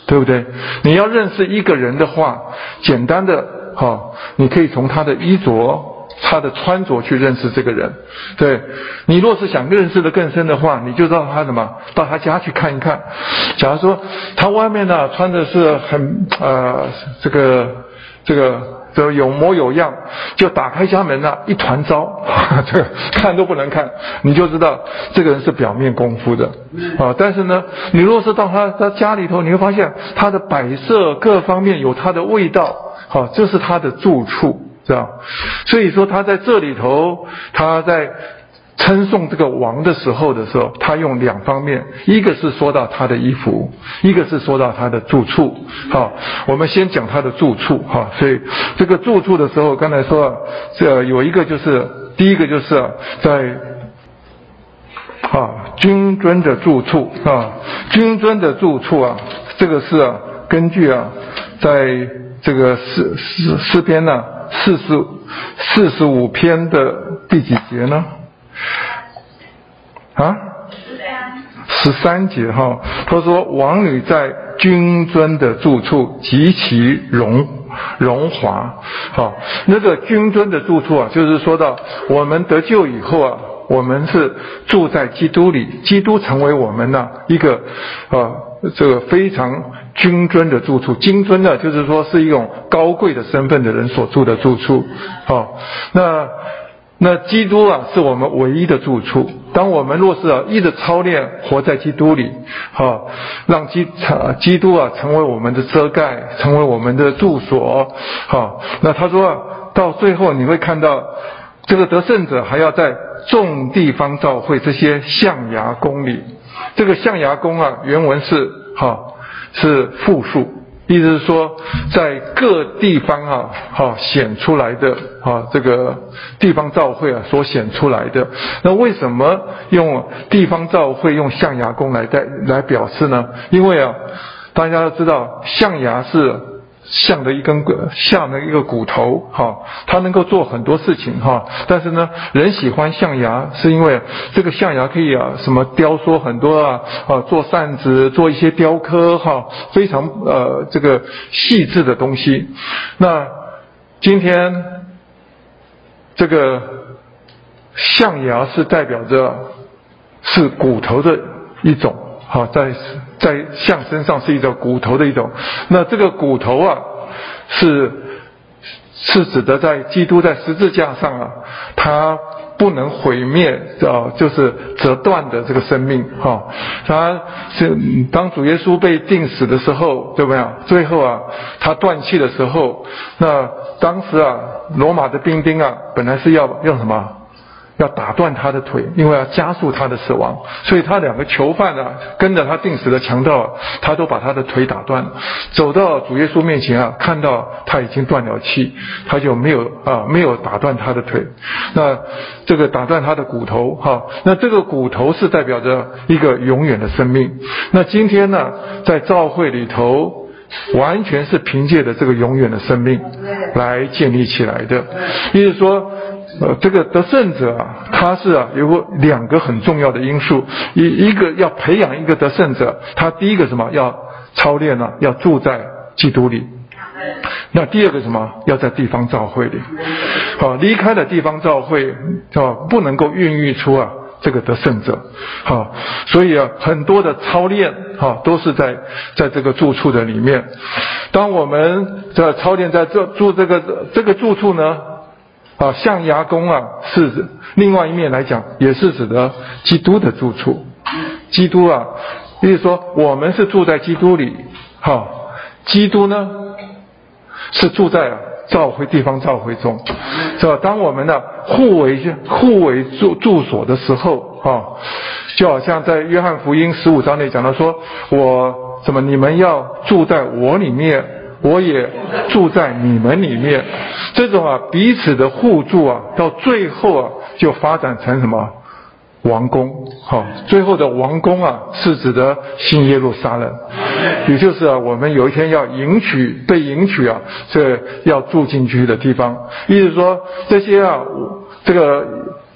对不对？你要认识一个人的话，简单的哈，你可以从他的衣着。他的穿着去认识这个人，对，你若是想认识的更深的话，你就到他什么，到他家去看一看。假如说他外面呢穿的是很呃这个这个这有模有样，就打开家门呢一团糟，<laughs> 这个看都不能看，你就知道这个人是表面功夫的啊。但是呢，你若是到他他家里头，你会发现他的摆设各方面有他的味道，好，这是他的住处。是吧？所以说他在这里头，他在称颂这个王的时候的时候，他用两方面，一个是说到他的衣服，一个是说到他的住处。好，我们先讲他的住处。哈，所以这个住处的时候，刚才说啊，这有一个就是第一个就是，在啊君尊的住处啊，君尊的住处啊，这个是啊根据啊，在这个诗诗诗篇呢。四十四十五篇的第几节呢？啊？十三节哈。他说：“王女在君尊的住处极其荣荣华。”好，那个君尊的住处啊，就是说到我们得救以后啊，我们是住在基督里，基督成为我们的一个啊这个非常。君尊的住处，君尊呢，就是说是一种高贵的身份的人所住的住处。好，那那基督啊，是我们唯一的住处。当我们若是啊，一直操练活在基督里，好，让基基督啊成为我们的遮盖，成为我们的住所。好，那他说啊，到最后你会看到，这个得胜者还要在众地方教会这些象牙宫里。这个象牙宫啊，原文是好。是复数，意思是说，在各地方啊，哈显出来的啊，这个地方教会啊所显出来的。那为什么用地方教会用象牙宫来代来表示呢？因为啊，大家都知道象牙是。象的一根，象的一个骨头，哈，它能够做很多事情，哈。但是呢，人喜欢象牙，是因为这个象牙可以啊，什么雕塑很多啊，啊，做扇子，做一些雕刻，哈，非常呃这个细致的东西。那今天这个象牙是代表着是骨头的一种。好，在在象身上是一种骨头的一种，那这个骨头啊，是是指的在基督在十字架上啊，他不能毁灭啊，就是折断的这个生命哈，他是当主耶稣被钉死的时候，对不对啊？最后啊，他断气的时候，那当时啊，罗马的兵丁啊，本来是要用什么？要打断他的腿，因为要加速他的死亡，所以他两个囚犯啊，跟着他定死的强盗，他都把他的腿打断了。走到主耶稣面前啊，看到他已经断了气，他就没有啊，没有打断他的腿。那这个打断他的骨头哈，那这个骨头是代表着一个永远的生命。那今天呢，在教会里头，完全是凭借着这个永远的生命来建立起来的，也就是说。呃，这个得胜者啊，他是啊有个两个很重要的因素，一一个要培养一个得胜者，他第一个什么要操练呢？要住在基督里。那第二个什么？要在地方教会里。好，离开了地方教会，啊，不能够孕育出啊这个得胜者。好，所以啊，很多的操练哈都是在在这个住处的里面。当我们在操练在这住这个这个住处呢？啊，象牙宫啊，是指另外一面来讲，也是指的基督的住处。基督啊，也就是说，我们是住在基督里。哈，基督呢，是住在啊教会地方召会中，是吧？当我们呢互为互为住住所的时候，哈，就好像在约翰福音十五章内讲到说，我什么？你们要住在我里面。我也住在你们里面，这种啊彼此的互助啊，到最后啊就发展成什么王宫？好，最后的王宫啊是指的新耶路撒冷，也就是啊我们有一天要迎娶被迎娶啊，这要住进去的地方。意思说这些啊这个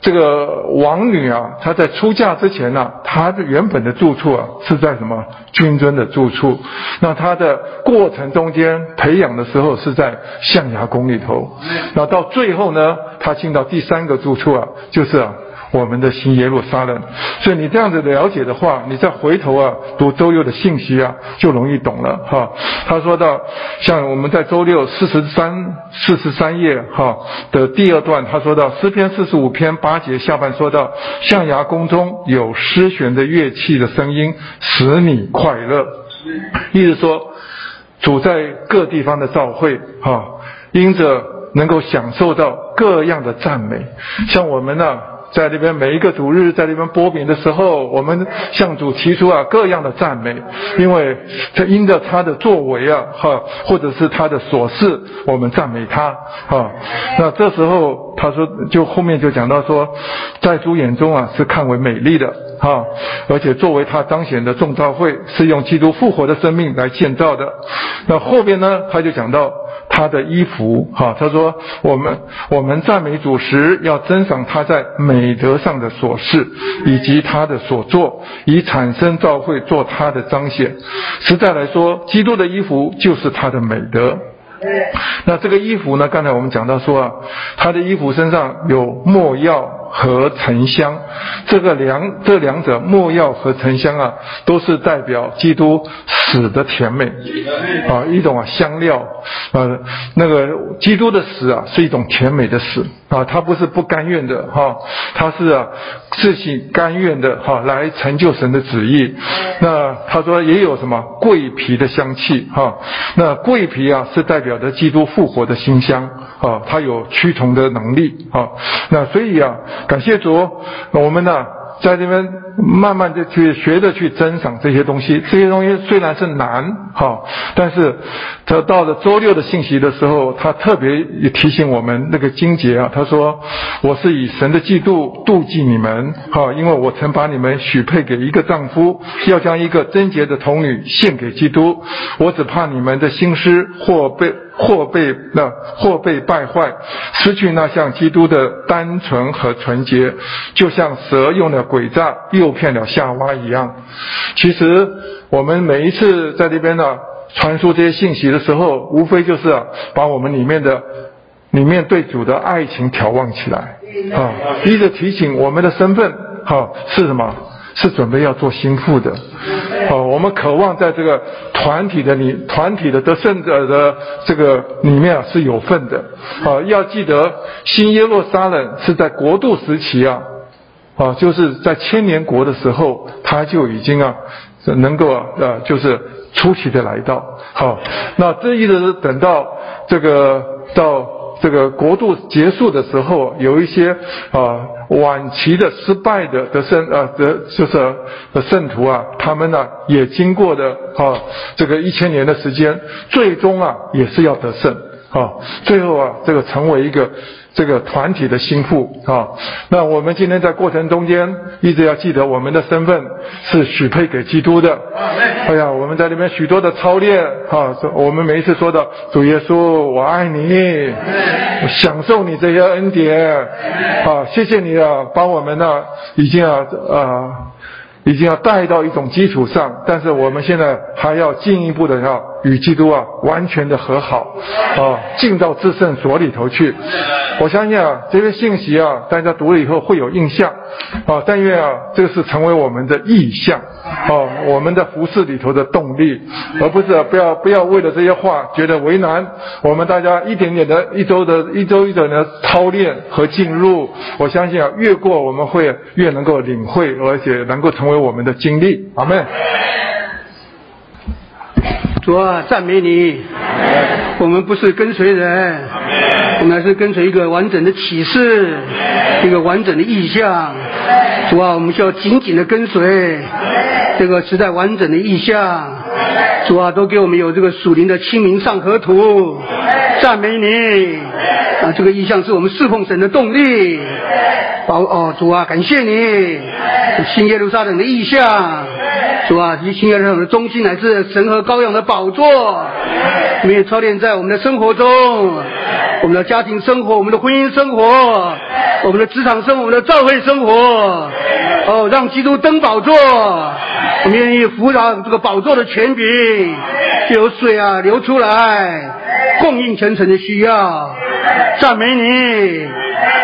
这个王女啊，她在出嫁之前呢、她的原本的住处啊是在什么君尊的住处。那她的过程中间培养的时候是在象牙宫里头。那到最后呢，她进到第三个住处啊，就是啊。我们的新耶路撒冷，所以你这样子了解的话，你再回头啊读周六的信息啊，就容易懂了哈。他说到，像我们在周六四十三四十三页哈的第二段，他说到诗篇四十五篇八节下半说到，象牙宫中有丝弦的乐器的声音，使你快乐。意思说，主在各地方的召会哈，因着能够享受到各样的赞美，像我们呢、在那边每一个主日，在那边播饼的时候，我们向主提出啊各样的赞美，因为这因着他的作为啊哈，或者是他的琐事，我们赞美他啊。那这时候他说，就后面就讲到说，在主眼中啊是看为美丽的哈，而且作为他彰显的众召会，是用基督复活的生命来建造的。那后边呢，他就讲到。他的衣服，哈，他说我们我们赞美主时，要珍赏他在美德上的所事，以及他的所作，以产生造会做他的彰显。实在来说，基督的衣服就是他的美德。那这个衣服呢？刚才我们讲到说啊，他的衣服身上有墨药。和沉香，这个两这两者，墨药和沉香啊，都是代表基督死的甜美。啊，一种啊香料，呃，那个基督的死啊，是一种甜美的死。啊，他不是不甘愿的哈，他是啊自己甘愿的哈，来成就神的旨意。那他说也有什么？桂皮的香气哈，那桂皮啊是代表着基督复活的馨香啊，它有驱虫的能力啊，那所以啊。感谢主，我们呢，在这边慢慢的去学着去珍赏这些东西。这些东西虽然是难，哈，但是他到了周六的信息的时候，他特别也提醒我们那个金节啊，他说：“我是以神的嫉妒妒忌你们，哈，因为我曾把你们许配给一个丈夫，要将一个贞洁的童女献给基督。我只怕你们的心思或被。”或被那或被败坏，失去那像基督的单纯和纯洁，就像蛇用了诡诈诱骗了夏娃一样。其实我们每一次在这边呢传输这些信息的时候，无非就是啊把我们里面的里面对主的爱情眺望起来啊，一直提醒我们的身份哈是什么？是准备要做心腹的。哦，我们渴望在这个团体的里，团体的得胜者的这个里面啊是有份的。啊，要记得新耶路撒冷是在国度时期啊，啊，就是在千年国的时候，他就已经啊能够啊，呃，就是初期的来到。好，那这一直等到这个到。这个国度结束的时候，有一些啊晚期的失败的的圣啊的就是的圣徒啊，他们呢也经过的啊这个一千年的时间，最终啊也是要得胜啊，最后啊这个成为一个。这个团体的心腹啊，那我们今天在过程中间一直要记得我们的身份是许配给基督的。哎呀，我们在里面许多的操练啊，我们每一次说的主耶稣，我爱你，我享受你这些恩典。啊，谢谢你啊，帮我们呢已经啊啊。已经要带到一种基础上，但是我们现在还要进一步的要与基督啊完全的和好啊，进到至圣所里头去。我相信啊，这些信息啊，大家读了以后会有印象啊。但愿啊，这个是成为我们的意向哦，我们的服饰里头的动力，而不是不要不要为了这些话觉得为难。我们大家一点点的一周的一周一周的操练和进入，我相信啊，越过我们会越能够领会，而且能够成为。我们的经历，阿门。主啊，赞美你！我们不是跟随人，我们是跟随一个完整的启示，一个完整的意象。主啊，我们需要紧紧的跟随这个时代完整的意象。主啊，都给我们有这个属灵的清明上河图，赞美你！啊，这个意象是我们侍奉神的动力。宝哦，主啊，感谢你！新耶路撒冷的意象，主啊，以新耶路撒冷的中心乃是神和羔羊的宝座，我们也操练在我们的生活中，我们的家庭生活，我们的婚姻生活，我们的职场生活，我们的教会生活，哦，让基督登宝座，我们愿意扶着这个宝座的权柄，就有水啊流出来，供应全城的需要，赞美你。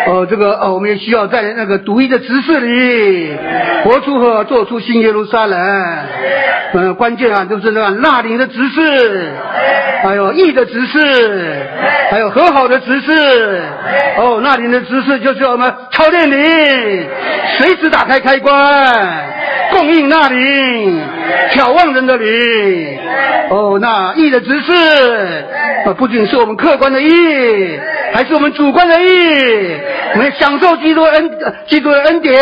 哦，这个哦，我们也需要在那个独一的执事里活出和做出新耶路撒冷。嗯，关键啊，就是那个纳灵的执事，还有义的执事，还有和好的执事。哦，纳灵的执事就是我们操练你，随时打开开关，供应纳灵，挑旺人的灵。哦，那义的执事，啊，不仅是我们客观的义，还是我们主观的义。我们享受基督恩，基督的恩典，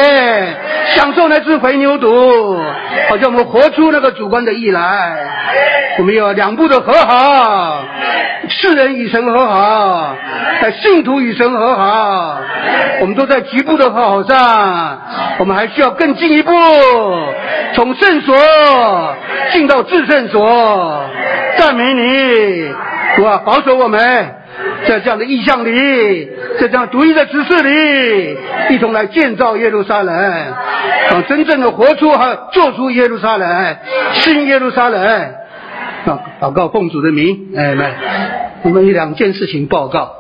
享受那只肥牛犊，好像我们活出那个主观的义来。我们要两步的和好，世人与神和好，在信徒与神和好，我们都在局部的和好上，我们还需要更进一步，从圣所进到至圣所。赞美你，主啊，保守我们。在这样的意象里，在这样独一的指示里，一同来建造耶路撒冷，啊，真正的活出和做出耶路撒冷，新耶路撒冷，啊，祷告奉主的名，哎，来，我们有两件事情报告。